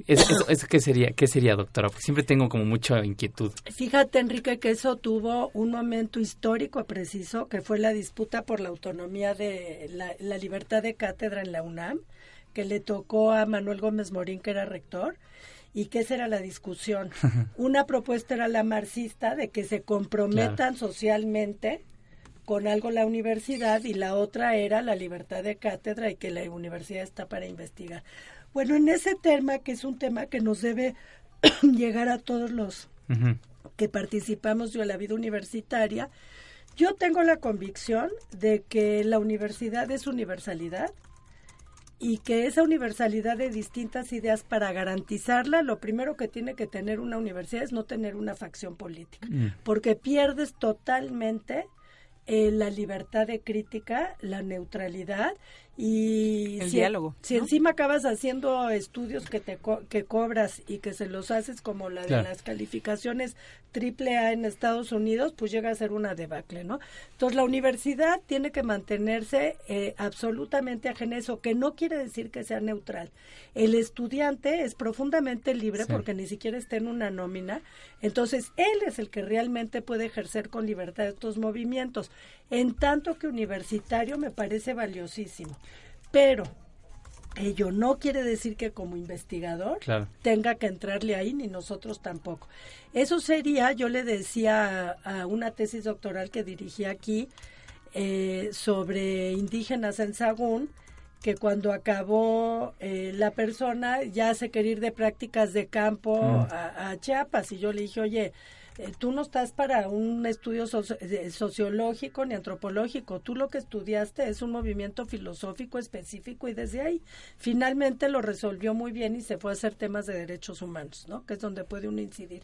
Speaker 1: es, es- ¿qué, sería, ¿Qué sería, doctora? Porque siempre tengo como mucha inquietud.
Speaker 9: Fíjate, Enrique, que eso tuvo un momento histórico preciso, que fue la disputa por la autonomía de la, la libertad de cátedra en la UNAM, que le tocó a Manuel Gómez Morín, que era rector, y que esa era la discusión. Una propuesta era la marxista de que se comprometan socialmente con algo la universidad y la otra era la libertad de cátedra y que la universidad está para investigar. Bueno, en ese tema, que es un tema que nos debe llegar a todos los que participamos de la vida universitaria, yo tengo la convicción de que la universidad es universalidad y que esa universalidad de distintas ideas para garantizarla, lo primero que tiene que tener una universidad es no tener una facción política,
Speaker 12: Mm.
Speaker 9: porque pierdes totalmente eh, la libertad de crítica, la neutralidad y
Speaker 8: El
Speaker 9: si,
Speaker 8: diálogo,
Speaker 9: Si
Speaker 8: ¿no?
Speaker 9: encima acabas haciendo estudios que te co- que cobras y que se los haces como la de
Speaker 12: Claro.
Speaker 9: las calificaciones triple A en Estados Unidos, pues llega a ser una debacle, ¿no? Entonces la universidad tiene que mantenerse eh, absolutamente ajena a eso, que no quiere decir que sea neutral. El estudiante es profundamente libre
Speaker 12: Sí.
Speaker 9: porque ni siquiera está en una nómina, entonces él es el que realmente puede ejercer con libertad estos movimientos. En tanto que universitario me parece valiosísimo, pero ello no quiere decir que como investigador
Speaker 1: Claro.
Speaker 9: tenga que entrarle ahí, ni nosotros tampoco. Eso sería, yo le decía a, a una tesis doctoral que dirigí aquí eh, sobre indígenas en Sagún, que cuando acabó eh, la persona ya se quería ir de prácticas de campo
Speaker 12: Mm.
Speaker 9: a, a Chiapas y yo le dije, oye, eh, tú no estás para un estudio soci- eh, sociológico ni antropológico. Tú lo que estudiaste es un movimiento filosófico específico y desde ahí finalmente lo resolvió muy bien y se fue a hacer temas de derechos humanos, ¿no? Que es donde puede uno incidir.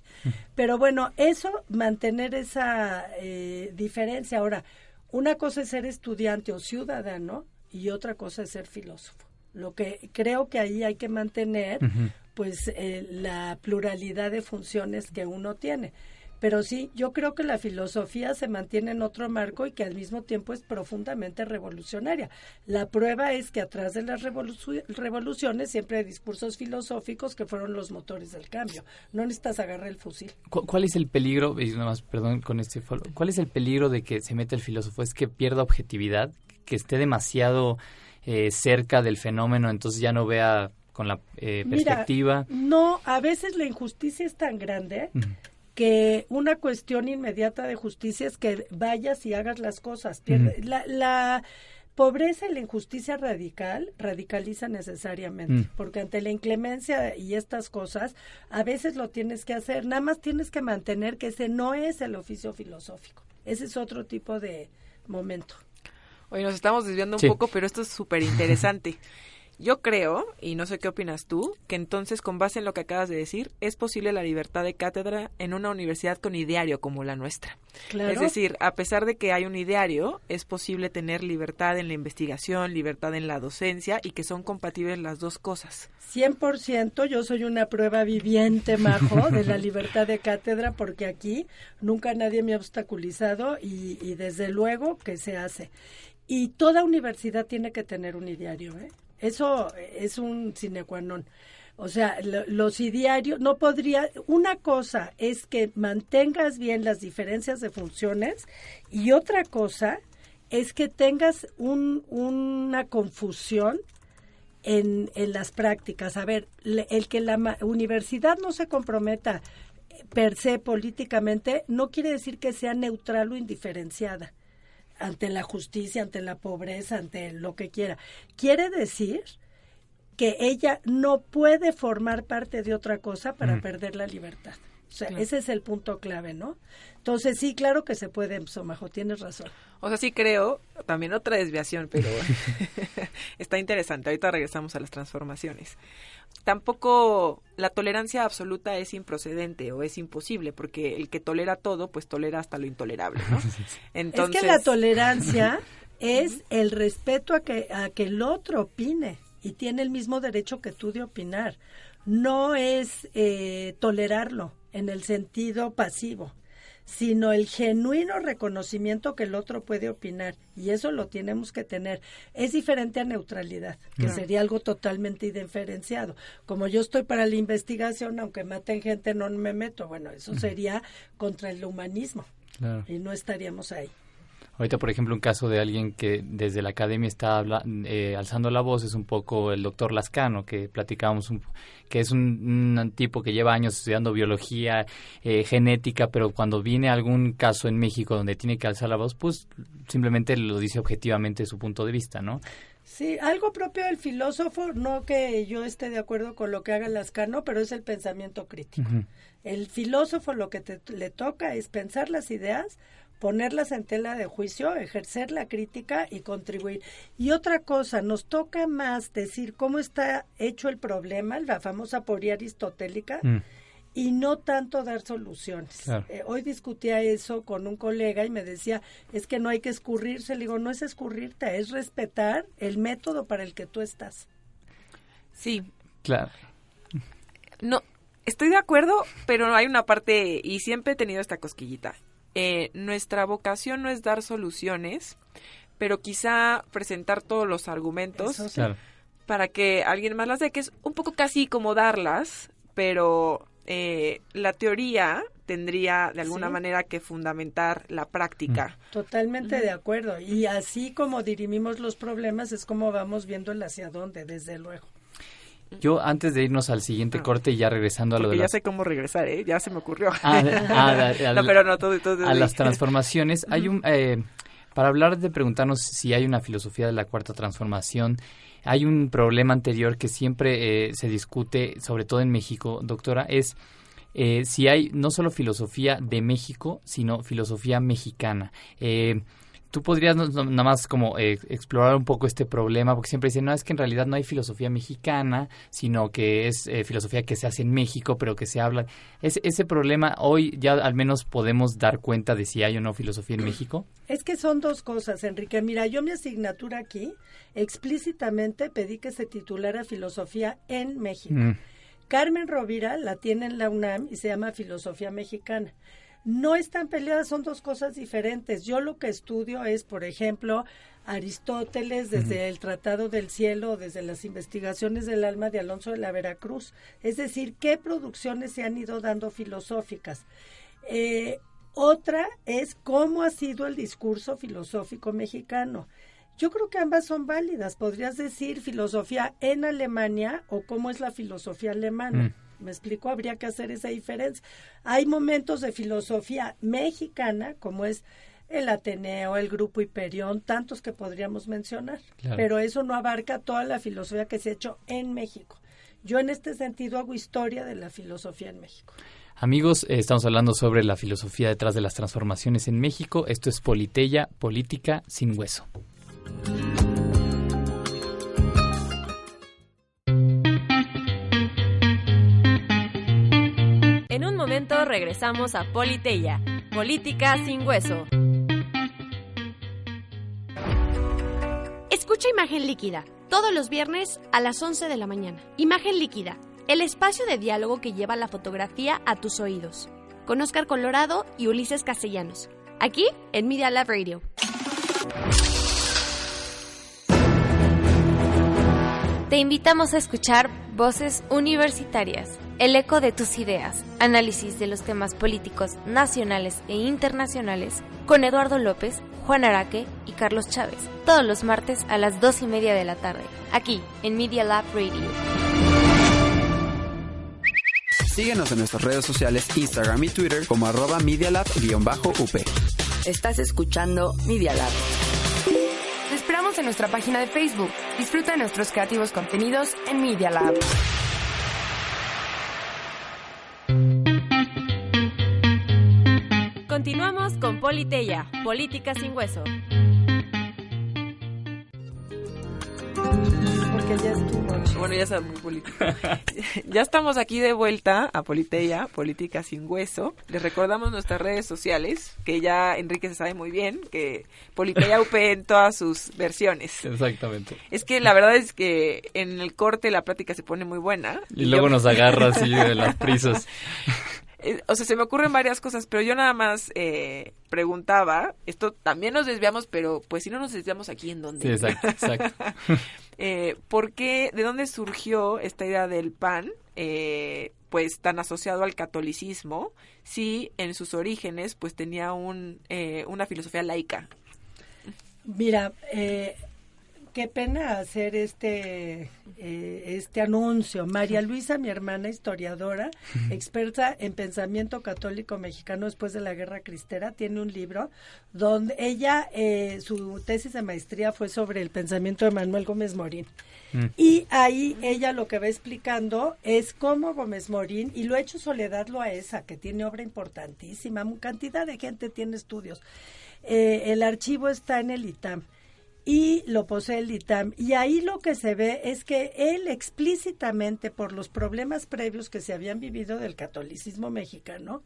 Speaker 9: Pero bueno, eso, mantener esa eh, diferencia. Ahora, una cosa es ser estudiante o ciudadano y otra cosa es ser filósofo. Lo que creo que ahí hay que mantener, pues, eh, la pluralidad de funciones que uno tiene. Pero sí, yo creo que la filosofía se mantiene en otro marco y que al mismo tiempo es profundamente revolucionaria. La prueba es que atrás de las revolu- revoluciones siempre hay discursos filosóficos que fueron los motores del cambio. No necesitas agarrar el fusil.
Speaker 1: ¿Cu- ¿Cuál es el peligro, y nada más, perdón con este follow, cuál es el peligro de que se meta el filósofo? ¿Es que pierda objetividad? ¿Que esté demasiado eh, cerca del fenómeno, entonces ya no vea con la eh,
Speaker 9: Mira,
Speaker 1: perspectiva?
Speaker 9: no, a veces la injusticia es tan grande. Que una cuestión inmediata de justicia es que vayas y hagas las cosas. Pierde- la, la pobreza y la injusticia radical radicaliza necesariamente,
Speaker 1: Mm.
Speaker 9: porque ante la inclemencia y estas cosas, a veces lo tienes que hacer, nada más tienes que mantener que ese no es el oficio filosófico, ese es otro tipo de momento.
Speaker 8: Oye, nos estamos desviando un
Speaker 9: Sí.
Speaker 8: poco, pero esto es súper interesante. Yo creo, y no sé qué opinas tú, que entonces con base en lo que acabas de decir, es posible la libertad de cátedra en una universidad con ideario como la nuestra.
Speaker 9: Claro.
Speaker 8: Es decir, a pesar de que hay un ideario, es posible tener libertad en la investigación, libertad en la docencia y que son compatibles las dos cosas.
Speaker 9: 100% yo soy una prueba viviente, Majo, de la libertad de cátedra, porque aquí nunca nadie me ha obstaculizado y, y desde luego que se hace. Y toda universidad tiene que tener un ideario, ¿eh? Eso es un sine qua non. O sea, lo- los idearios, no podría, una cosa es que mantengas bien las diferencias de funciones y otra cosa es que tengas un, una confusión en, en las prácticas. A ver, el que la universidad no se comprometa per se políticamente no quiere decir que sea neutral o indiferenciada ante la justicia, ante la pobreza, ante lo que quiera. Quiere decir que ella no puede formar parte de otra cosa para
Speaker 8: Mm.
Speaker 9: perder la libertad. O sea,
Speaker 8: Claro.
Speaker 9: ese es el punto clave, ¿no? Entonces, sí, claro que se puede, Somajo, tienes razón.
Speaker 8: O sea, sí creo, también otra desviación, pero está interesante. Ahorita regresamos a las transformaciones. Tampoco la tolerancia absoluta es improcedente o es imposible, porque el que tolera todo, pues tolera hasta lo intolerable, ¿no? Entonces,
Speaker 9: Es que la tolerancia es el respeto a que, a que el otro opine y tiene el mismo derecho que tú de opinar. No es eh, tolerarlo en el sentido pasivo, sino el genuino reconocimiento que el otro puede opinar. Y eso lo tenemos que tener. Es diferente a neutralidad, que sería algo totalmente diferenciado. Como yo estoy para la investigación, aunque maten gente, no me meto. Bueno, eso sería contra el humanismo
Speaker 1: Claro.
Speaker 9: y no estaríamos ahí.
Speaker 1: Ahorita, por ejemplo, un caso de alguien que desde la academia está habla- eh, alzando la voz es un poco el doctor Lascano, que platicábamos, un- que es un, un tipo que lleva años estudiando biología, eh, genética, pero cuando viene algún caso en México donde tiene que alzar la voz, pues simplemente lo dice objetivamente su punto de vista, ¿no?
Speaker 9: Sí, algo propio del filósofo, no que yo esté de acuerdo con lo que haga Lascano, pero es el pensamiento crítico. El filósofo lo que te- le toca es pensar las ideas, ponerlas en tela de juicio, ejercer la crítica y contribuir. Y otra cosa, nos toca más decir cómo está hecho el problema, la famosa poría aristotélica,
Speaker 1: Mm.
Speaker 9: y no tanto dar soluciones.
Speaker 1: Claro.
Speaker 9: Eh, hoy discutía eso con un colega y me decía, es que no hay que escurrirse. Le digo, no es escurrirte, es respetar el método para el que tú estás.
Speaker 8: Sí,
Speaker 1: Claro.
Speaker 8: no, estoy de acuerdo, pero hay una parte, y siempre he tenido esta cosquillita. Eh, nuestra vocación no es dar soluciones, pero quizá presentar todos los argumentos
Speaker 9: Eso sí.
Speaker 1: Claro.
Speaker 8: para que alguien más las dé, que es un poco casi como darlas, pero eh, la teoría tendría de alguna
Speaker 9: Sí.
Speaker 8: manera que fundamentar la práctica.
Speaker 9: Totalmente de acuerdo. Y así como dirimimos los problemas es como vamos viendo el hacia dónde, desde luego.
Speaker 1: Yo, antes de irnos al siguiente corte y ya regresando a lo de
Speaker 8: ya
Speaker 1: las...
Speaker 8: sé cómo regresar, ¿eh? Ya se me ocurrió.
Speaker 1: Ah, ah,
Speaker 8: no, pero no, todo, todo,
Speaker 1: a las transformaciones. Hay un eh, para hablar de preguntarnos si hay una filosofía de la cuarta transformación. Hay un problema anterior que siempre eh, se discute, sobre todo en México, doctora, es eh, si hay no solo filosofía de México, sino filosofía mexicana. Eh, Tú podrías nada más como eh, explorar un poco este problema, porque siempre dicen, no, es que en realidad no hay filosofía mexicana, sino que es eh, filosofía que se hace en México, pero que se habla. ¿Es, ese problema hoy ya al menos podemos dar cuenta de si hay o no filosofía en México?
Speaker 9: Es que son dos cosas, Enrique. Mira, yo mi asignatura aquí explícitamente pedí que se titulara Filosofía en México.
Speaker 1: Mm.
Speaker 9: Carmen Rovira la tiene en la UNAM y se llama Filosofía Mexicana. No están peleadas, son dos cosas diferentes. Yo lo que estudio es, por ejemplo, Aristóteles desde el Tratado del Cielo, desde las investigaciones del alma de Alonso de la Veracruz. Es decir, qué producciones se han ido dando filosóficas. Eh, otra es cómo ha sido el discurso filosófico mexicano. Yo creo que ambas son válidas. Podrías decir filosofía en Alemania o cómo es la filosofía alemana. Me explico, habría que hacer esa diferencia. Hay momentos de filosofía mexicana, como es el Ateneo, el Grupo Hiperión, tantos que podríamos mencionar.
Speaker 1: Claro.
Speaker 9: Pero eso no abarca toda la filosofía que se ha hecho en México. Yo en este sentido hago historia de la filosofía en México.
Speaker 1: Amigos, eh, estamos hablando sobre la filosofía detrás de las transformaciones en México. Esto es Politeya, política sin hueso.
Speaker 12: Momento regresamos a Politeya, política sin hueso.
Speaker 6: Escucha Imagen Líquida, todos los viernes a las 11 de la mañana. Imagen Líquida, el espacio de diálogo que lleva la fotografía a tus oídos. Con Oscar Colorado y Ulises Castellanos. Aquí en Media Lab Radio.
Speaker 13: Te invitamos a escuchar Voces Universitarias, el eco de tus ideas, análisis de los temas políticos nacionales e internacionales con Eduardo López, Juan Araque y Carlos Chávez, todos los martes a las dos y media de la tarde, aquí en Media Lab Radio.
Speaker 2: Síguenos en nuestras redes sociales, Instagram y Twitter como arroba medialab-up.
Speaker 14: Estás escuchando Media Lab.
Speaker 3: En nuestra página de Facebook. Disfruta de nuestros creativos contenidos en Media Lab.
Speaker 12: Continuamos con Politeya, política sin hueso.
Speaker 9: Porque ya estuvo.
Speaker 8: Bueno, ya está muy político. ya estamos aquí de vuelta a Politeya, Política sin Hueso. Les recordamos nuestras redes sociales, que ya Enrique se sabe muy bien, que Politeya UP en todas sus versiones.
Speaker 1: Exactamente.
Speaker 8: Es que la verdad es que en el corte la plática se pone muy buena.
Speaker 1: Y luego
Speaker 8: yo-
Speaker 1: nos agarra así de las prisas.
Speaker 8: Eh, O sea, se me ocurren varias cosas, pero yo nada más eh, preguntaba, esto también nos desviamos, pero pues si no nos desviamos aquí, ¿en dónde?
Speaker 1: Sí, exacto, exacto.
Speaker 8: eh, ¿Por qué, de dónde surgió esta idea del pan, eh, pues tan asociado al catolicismo, si en sus orígenes pues tenía un, eh, una filosofía laica?
Speaker 9: Mira, eh, qué pena hacer este eh, este anuncio. María Luisa, mi hermana historiadora, experta en pensamiento católico mexicano después de la Guerra Cristera, tiene un libro donde ella eh, su tesis de maestría fue sobre el pensamiento de Manuel Gómez Morín. Y ahí ella lo que va explicando es cómo Gómez Morín, y lo ha hecho Soledad Loaesa, que tiene obra importantísima, cantidad de gente tiene estudios. Eh, el archivo está en el ITAM y lo posee el ITAM. Y ahí lo que se ve es que él explícitamente, por los problemas previos que se habían vivido del catolicismo mexicano,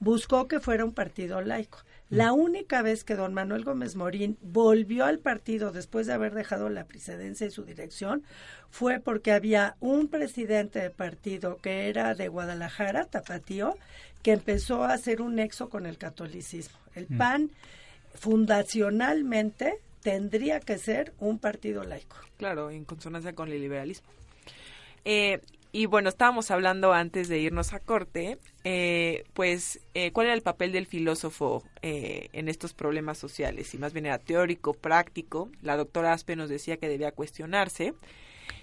Speaker 9: buscó que fuera un partido laico. La única vez que don Manuel Gómez Morín volvió al partido después de haber dejado la presidencia y su dirección fue porque había un presidente de partido que era de Guadalajara, Tapatío, que empezó a hacer un nexo con el catolicismo. El
Speaker 8: Mm.
Speaker 9: PAN fundacionalmente tendría que ser un partido laico.
Speaker 8: Claro, en consonancia con el liberalismo. Eh, y bueno, estábamos hablando antes de irnos a corte, eh, pues, eh, ¿cuál era el papel del filósofo eh, en estos problemas sociales? Si más bien era teórico, práctico. La doctora Aspe nos decía que debía cuestionarse.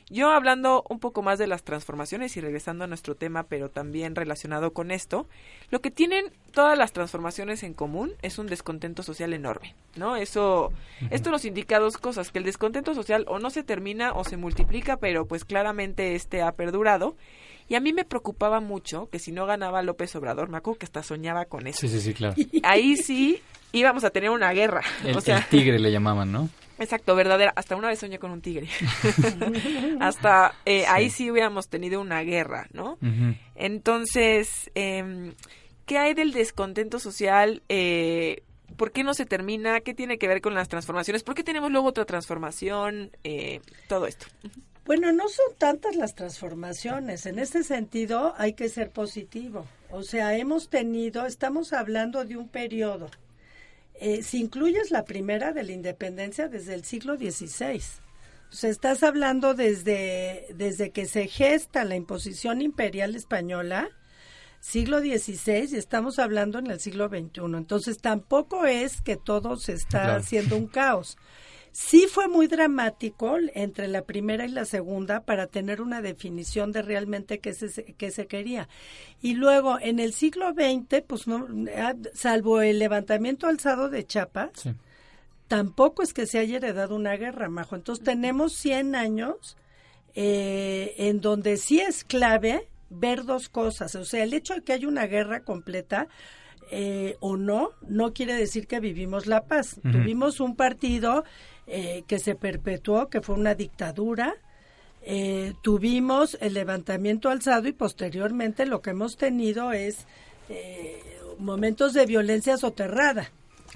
Speaker 8: Yo hablando un poco más de las transformaciones y regresando a nuestro tema, pero también relacionado con esto, lo que tienen todas las transformaciones en común es un descontento social enorme, ¿no? Eso, esto nos indica dos cosas, que el descontento social o no se termina o se multiplica, pero pues claramente este ha perdurado. Y a mí me preocupaba mucho que si no ganaba López Obrador, me acuerdo que hasta soñaba con eso.
Speaker 1: Sí, sí, sí, claro.
Speaker 8: Ahí sí íbamos a tener una guerra.
Speaker 1: El,
Speaker 8: o sea,
Speaker 1: el tigre le llamaban, ¿no?
Speaker 8: Exacto, verdadera. Hasta una vez soñé con un tigre. Hasta eh, ahí sí hubiéramos tenido una guerra, ¿no? Entonces, eh, ¿qué hay del descontento social? Eh, ¿Por qué no se termina? ¿Qué tiene que ver con las transformaciones? ¿Por qué tenemos luego otra transformación? Eh, todo esto.
Speaker 9: Bueno, no son tantas las transformaciones. En este sentido, hay que ser positivo. O sea, hemos tenido, estamos hablando de un periodo. Eh, si incluyes la primera de la independencia desde el siglo XVI. O sea, estás hablando desde, desde que se gesta la imposición imperial española, siglo XVI, y estamos hablando en el siglo XXI. Entonces, tampoco es que todo se está
Speaker 15: Claro.
Speaker 9: haciendo un caos. Sí fue muy dramático entre la primera y la segunda para tener una definición de realmente qué se, qué se quería. Y luego, en el siglo XX, pues no, ah, salvo el levantamiento alzado de Chiapas, tampoco es que se haya heredado una guerra, Majo. Entonces tenemos 100 años eh, en donde sí es clave ver dos cosas. O sea, el hecho de que haya una guerra completa eh, o no, no quiere decir que vivimos la paz. Tuvimos un partido eh, que se perpetuó, que fue una dictadura. Eh, tuvimos el levantamiento alzado y posteriormente lo que hemos tenido es eh, momentos de violencia soterrada.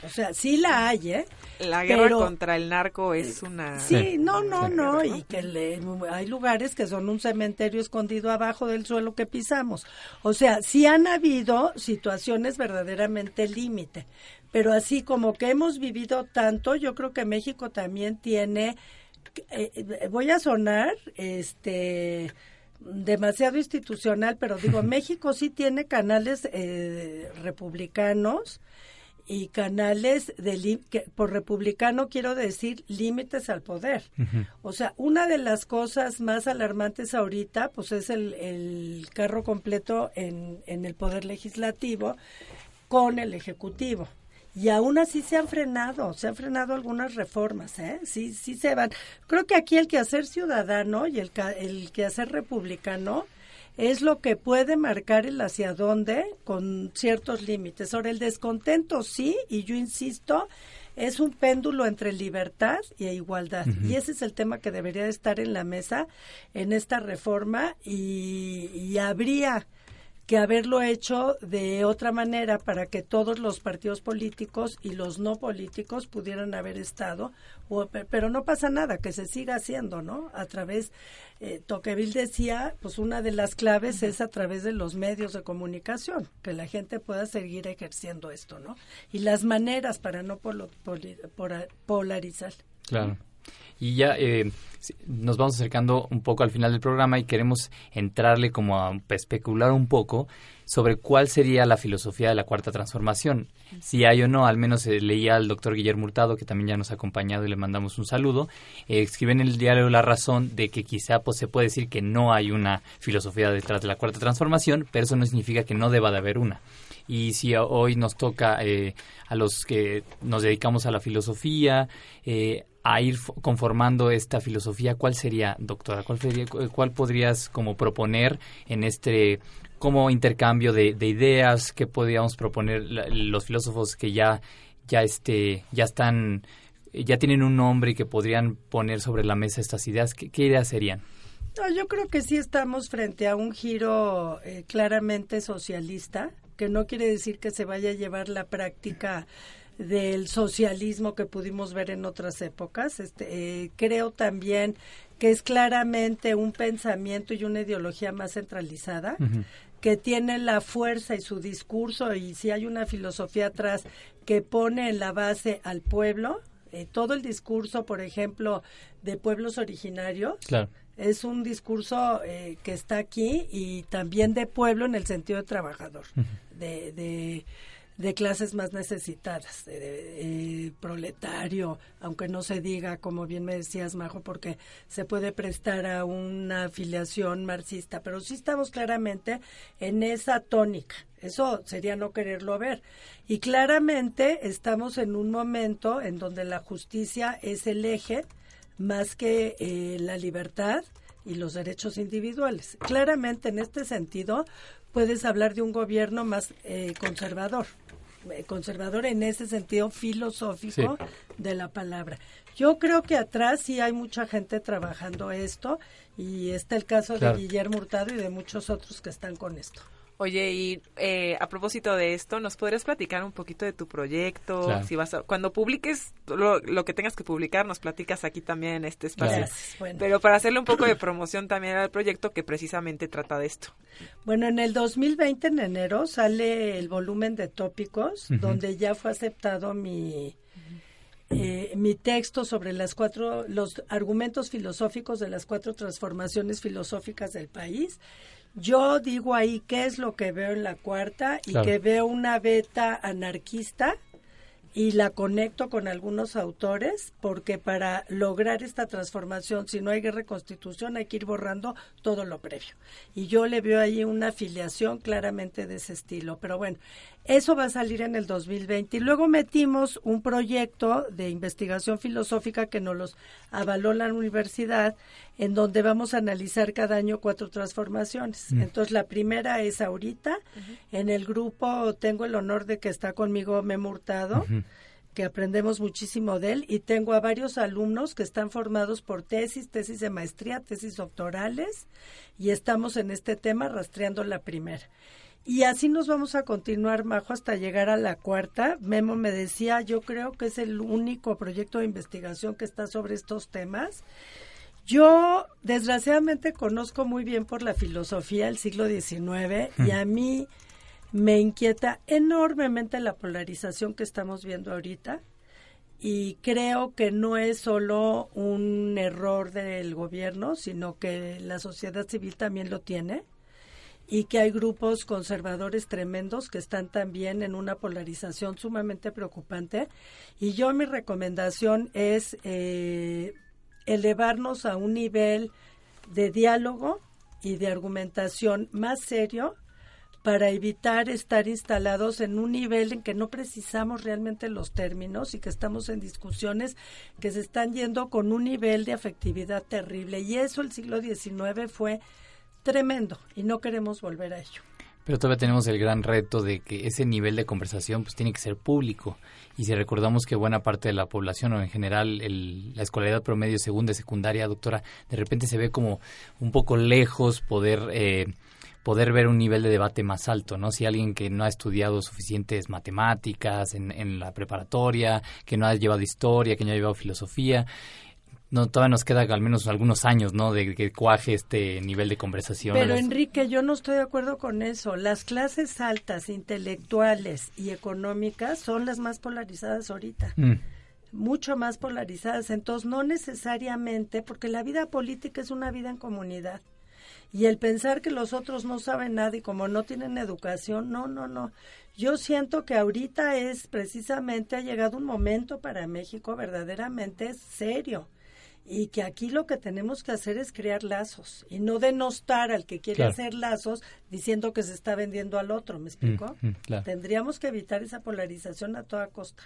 Speaker 9: O sea, sí la hay, ¿eh?
Speaker 8: La guerra
Speaker 9: Pero-
Speaker 8: contra el narco es una...
Speaker 9: Sí, no, no, no, y que le- hay lugares que son un cementerio escondido abajo del suelo que pisamos. O sea, sí han habido situaciones verdaderamente límite, pero así como que hemos vivido tanto, yo creo que México también tiene, eh, eh, voy a sonar, este demasiado institucional, pero digo, México sí tiene canales eh, republicanos y canales de que por republicano quiero decir límites al poder. O sea, una de las cosas más alarmantes ahorita, pues es el, el carro completo en, en el poder legislativo con el ejecutivo. Y aún así se han frenado, se han frenado algunas reformas, ¿eh? Sí, sí se van. Creo que aquí el quehacer ciudadano y el, el quehacer republicano es lo que puede marcar el hacia dónde con ciertos límites. Ahora, el descontento sí, y yo insisto, es un péndulo entre libertad y igualdad.
Speaker 15: Ujú.
Speaker 9: Y ese es el tema que debería de estar en la mesa en esta reforma y, y habría que haberlo hecho de otra manera para que todos los partidos políticos y los no políticos pudieran haber estado, pero no pasa nada, que se siga haciendo, ¿no? A través, eh, Toqueville decía, pues una de las claves es a través de los medios de comunicación, que la gente pueda seguir ejerciendo esto, ¿no? Y las maneras para no polo- poli- polarizar.
Speaker 1: Claro. Y ya eh, nos vamos acercando un poco al final del programa y queremos entrarle como a especular un poco sobre cuál sería la filosofía de la cuarta transformación. Si hay o no, al menos eh, leía al doctor Guillermo Hurtado, que también ya nos ha acompañado y le mandamos un saludo, eh, escribe en el diario La Razón de que quizá pues, se puede decir que no hay una filosofía detrás de la cuarta transformación, pero eso no significa que no deba de haber una. Y si hoy nos toca eh, a los que nos dedicamos a la filosofía, eh, a ir fo- conformando esta filosofía, ¿cuál sería, doctora? ¿Cuál, sería, cu- cuál podrías como proponer en este como intercambio de, de ideas que podríamos proponer los filósofos que ya ya este ya están ya tienen un nombre y que podrían poner sobre la mesa estas ideas? ¿Qué, qué ideas serían?
Speaker 9: No, yo creo que sí estamos frente a un giro eh, claramente socialista, que no quiere decir que se vaya a llevar la práctica del socialismo que pudimos ver en otras épocas. Este, eh, creo también que es claramente un pensamiento y una ideología más centralizada que tiene la fuerza y su discurso y si hay una filosofía atrás que pone en la base al pueblo, eh, todo el discurso, por ejemplo, de pueblos originarios,
Speaker 1: Claro.
Speaker 9: Es un discurso eh, que está aquí y también de pueblo en el sentido de trabajador, de, de, de clases más necesitadas, de, de, eh, proletario, aunque no se diga, como bien me decías, Majo, porque se puede prestar a una afiliación marxista, pero sí estamos claramente en esa tónica. Eso sería no quererlo ver. Y claramente estamos en un momento en donde la justicia es el eje más que eh, la libertad y los derechos individuales. Claramente, en este sentido, puedes hablar de un gobierno más eh, conservador, eh, conservador en ese sentido filosófico de la palabra. Yo creo que atrás sí hay mucha gente trabajando esto y está el caso
Speaker 8: Claro.
Speaker 9: de Guillermo Hurtado y de muchos otros que están con esto.
Speaker 8: Oye, y eh, a propósito de esto, ¿nos podrías platicar un poquito de tu proyecto?
Speaker 9: Claro.
Speaker 8: Si vas a- cuando publiques lo, lo que tengas que publicar, nos platicas aquí también en este espacio.
Speaker 9: Gracias, bueno.
Speaker 8: Pero para hacerle un poco de promoción también al proyecto que precisamente trata de esto.
Speaker 9: Bueno, en el 2020, en enero, sale el volumen de tópicos, donde ya fue aceptado mi, eh, mi texto sobre las cuatro, los argumentos filosóficos de las cuatro transformaciones filosóficas del país. Yo digo ahí qué es lo que veo en la cuarta y
Speaker 15: Claro.
Speaker 9: que veo una beta anarquista y la conecto con algunos autores porque para lograr esta transformación, si no hay guerra constitución, hay que ir borrando todo lo previo. Y yo le veo ahí una afiliación claramente de ese estilo. Pero bueno, eso va a salir en el 2020. Y luego metimos un proyecto de investigación filosófica que nos los avaló la universidad, en donde vamos a analizar cada año cuatro transformaciones.
Speaker 15: Mm.
Speaker 9: Entonces, la primera es ahorita. En el grupo tengo el honor de que está conmigo Memo Hurtado que aprendemos muchísimo de él y tengo a varios alumnos que están formados por tesis, tesis de maestría, tesis doctorales y estamos en este tema rastreando la primera. Y así nos vamos a continuar, Majo, hasta llegar a la cuarta. Memo me decía, yo creo que es el único proyecto de investigación que está sobre estos temas. Yo, desgraciadamente, conozco muy bien por la filosofía del siglo XIX y a mí me inquieta enormemente la polarización que estamos viendo ahorita y creo que no es solo un error del gobierno, sino que la sociedad civil también lo tiene y que hay grupos conservadores tremendos que están también en una polarización sumamente preocupante. Y yo mi recomendación es eh, elevarnos a un nivel de diálogo y de argumentación más serio para evitar estar instalados en un nivel en que no precisamos realmente los términos y que estamos en discusiones que se están yendo con un nivel de afectividad terrible. Y eso el siglo XIX fue tremendo y no queremos volver a ello.
Speaker 1: Pero todavía tenemos el gran reto de que ese nivel de conversación pues tiene que ser público. Y si recordamos que buena parte de la población o en general el- la escolaridad promedio segunda y secundaria, doctora, de repente se ve como un poco lejos poder eh, poder ver un nivel de debate más alto, ¿no? Si alguien que no ha estudiado suficientes matemáticas en, en la preparatoria, que no ha llevado historia, que no ha llevado filosofía, no todavía nos queda al menos algunos años, ¿no? De que cuaje este nivel de conversación.
Speaker 9: Pero Enrique, yo no estoy de acuerdo con eso. Las clases altas, intelectuales y económicas son las más polarizadas ahorita.
Speaker 1: Mm.
Speaker 9: Mucho más polarizadas. Entonces, no necesariamente, porque la vida política es una vida en comunidad. Y el pensar que los otros no saben nada y como no tienen educación, no, no, no. Yo siento que ahorita es precisamente, ha llegado un momento para México verdaderamente serio y que aquí lo que tenemos que hacer es crear lazos y no denostar al que quiere
Speaker 1: Claro.
Speaker 9: hacer lazos diciendo que se está vendiendo al otro, ¿me explico?
Speaker 1: Mm, mm, claro.
Speaker 9: Tendríamos que evitar esa polarización a toda costa.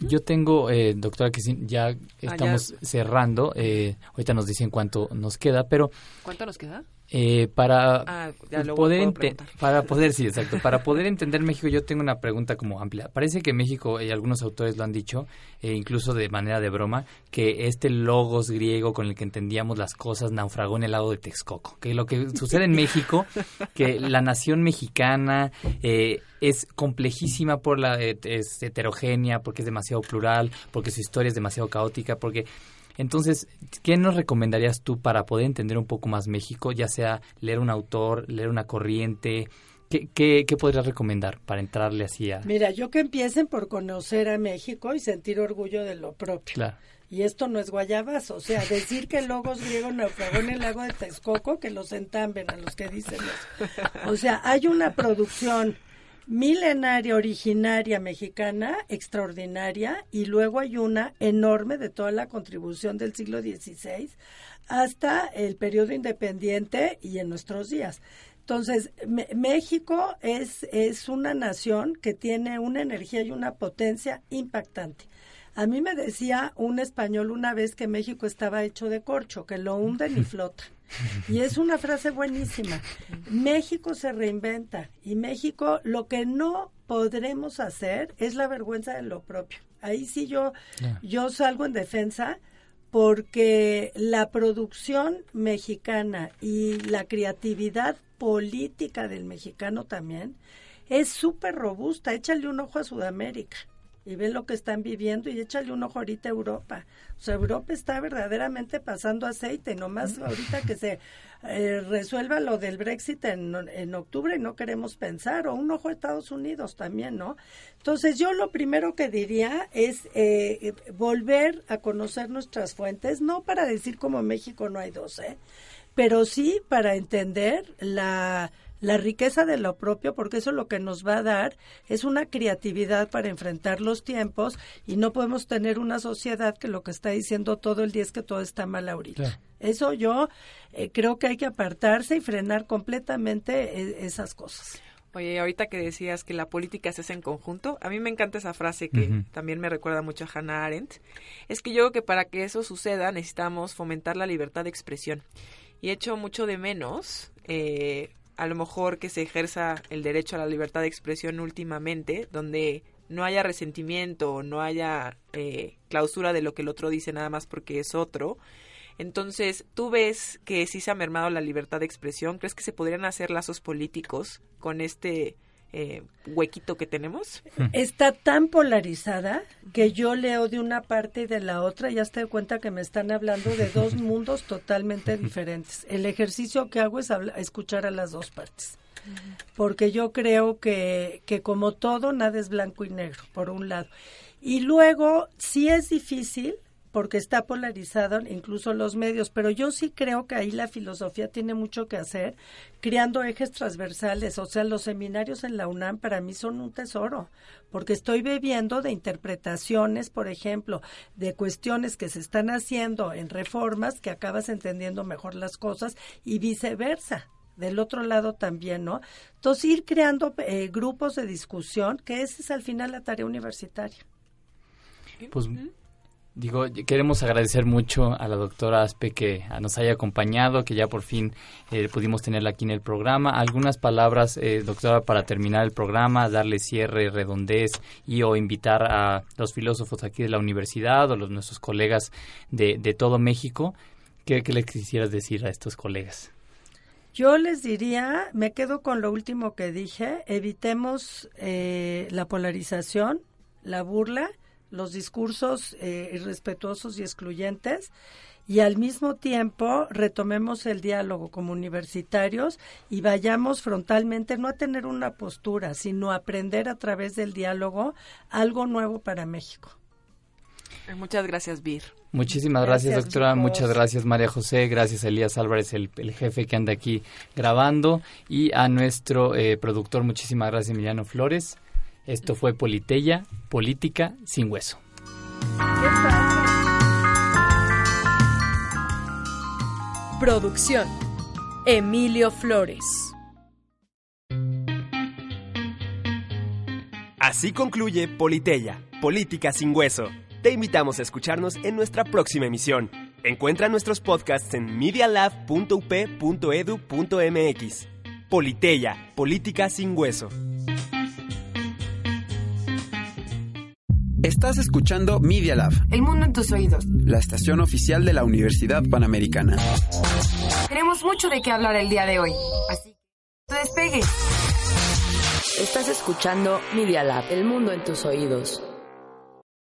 Speaker 1: Yo tengo, eh, doctora, que sí, ya estamos
Speaker 8: Ah, ya.
Speaker 1: cerrando. Eh, ahorita nos dicen cuánto nos queda, pero
Speaker 8: ¿Cuánto nos queda?
Speaker 1: eh, para
Speaker 8: Ah,
Speaker 1: poder para poder sí exacto para poder entender México yo tengo una pregunta como amplia parece que México y algunos autores lo han dicho eh, incluso de manera de broma que este logos griego con el que entendíamos las cosas naufragó en el lago de Texcoco que lo que sucede en México que la nación mexicana eh, es complejísima por la eh, es heterogénea porque es demasiado plural porque su historia es demasiado caótica porque entonces, ¿qué nos recomendarías tú para poder entender un poco más México? Ya sea leer un autor, leer una corriente. ¿Qué, qué, qué podrías recomendar para entrarle así a...?
Speaker 9: Mira, yo que empiecen por conocer a México y sentir orgullo de lo propio.
Speaker 1: Claro.
Speaker 9: Y esto no es guayabazo, o sea, decir que el logos griego naufragó en el lago de Texcoco, que los entamben a los que dicen eso. O sea, hay una producción milenaria, originaria mexicana, extraordinaria, y luego hay una enorme de toda la contribución del siglo XVI hasta el periodo independiente y en nuestros días. Entonces, México es, es una nación que tiene una energía y una potencia impactante. A mí me decía un español una vez que México estaba hecho de corcho, que lo hunden y flota. Y es una frase buenísima. México se reinventa y México lo que no podremos hacer es la vergüenza de lo propio. Ahí sí yo, yo salgo en defensa porque la producción mexicana y la creatividad política del mexicano también es súper robusta. Échale un ojo a Sudamérica y ve lo que están viviendo y échale un ojo ahorita a Europa. O sea, Europa está verdaderamente pasando aceite, nomás ahorita que se eh, resuelva lo del Brexit en, en octubre no queremos pensar, o un ojo a Estados Unidos también, ¿no? Entonces yo lo primero que diría es eh, volver a conocer nuestras fuentes, no para decir como México no hay dos, ¿eh? pero sí para entender la, la riqueza de lo propio, porque eso lo que nos va a dar es una creatividad para enfrentar los tiempos y no podemos tener una sociedad que lo que está diciendo todo el día es que todo está mal ahorita.
Speaker 8: Claro.
Speaker 9: Eso yo eh, creo que hay que apartarse y frenar completamente eh, esas cosas.
Speaker 8: Oye, ahorita que decías que la política se hace en conjunto, a mí me encanta esa frase que también me recuerda mucho a Hannah Arendt. Es que yo creo que para que eso suceda necesitamos fomentar la libertad de expresión. Y echo mucho de menos, eh, a lo mejor que se ejerza el derecho a la libertad de expresión últimamente, donde no haya resentimiento, no haya eh, clausura de lo que el otro dice nada más porque es otro. Entonces, ¿tú ves que sí se ha mermado la libertad de expresión? ¿Crees que se podrían hacer lazos políticos con este eh, huequito que tenemos?
Speaker 9: Está tan polarizada que yo leo de una parte y de la otra y ya te doy cuenta que me están hablando de dos mundos totalmente diferentes. El ejercicio que hago es habla- escuchar a las dos partes. Porque yo creo que, que como todo, nada es blanco y negro, por un lado. Y luego, sí es difícil, porque está polarizado incluso los medios, pero yo sí creo que ahí la filosofía tiene mucho que hacer, creando ejes transversales, o sea, los seminarios en la UNAM para mí son un tesoro, porque estoy bebiendo de interpretaciones, por ejemplo, de cuestiones que se están haciendo en reformas que acabas entendiendo mejor las cosas y viceversa del otro lado también, ¿no? Entonces, ir creando eh, grupos de discusión, que esa es al final la tarea universitaria.
Speaker 1: Pues digo, queremos agradecer mucho a la doctora Aspe que ah, nos haya acompañado, que ya por fin eh, pudimos tenerla aquí en el programa. Algunas palabras, eh, doctora, para terminar el programa, darle cierre, redondez y o invitar a los filósofos aquí de la universidad o los nuestros colegas de, de todo México. ¿Qué, ¿Qué le quisieras decir a estos colegas?
Speaker 9: Yo les diría, me quedo con lo último que dije, evitemos eh, la polarización, la burla, los discursos eh, irrespetuosos y excluyentes y al mismo tiempo retomemos el diálogo como universitarios y vayamos frontalmente no a tener una postura, sino a aprender a través del diálogo algo nuevo para México.
Speaker 8: Muchas gracias, Bir.
Speaker 1: Muchísimas gracias,
Speaker 9: Gracias,
Speaker 1: doctora.
Speaker 9: chicos.
Speaker 1: Muchas gracias, María José. Gracias, Elías Álvarez, el, el jefe que anda aquí grabando. Y a nuestro eh, productor, muchísimas gracias, Emiliano Flores. Esto fue Politeya, Política sin Hueso.
Speaker 4: Producción. Emilio Flores.
Speaker 7: Así concluye Politeya, Política sin Hueso. Te invitamos a escucharnos en nuestra próxima emisión. Encuentra nuestros podcasts en medialab.up.edu.mx. Politeya, Política sin Hueso.
Speaker 2: Estás escuchando Media Lab,
Speaker 3: El mundo en tus oídos.
Speaker 2: la estación oficial de la Universidad Panamericana.
Speaker 3: Tenemos mucho de qué hablar el día de hoy. Así que despegues.
Speaker 14: Estás escuchando Media Lab, el mundo en tus oídos.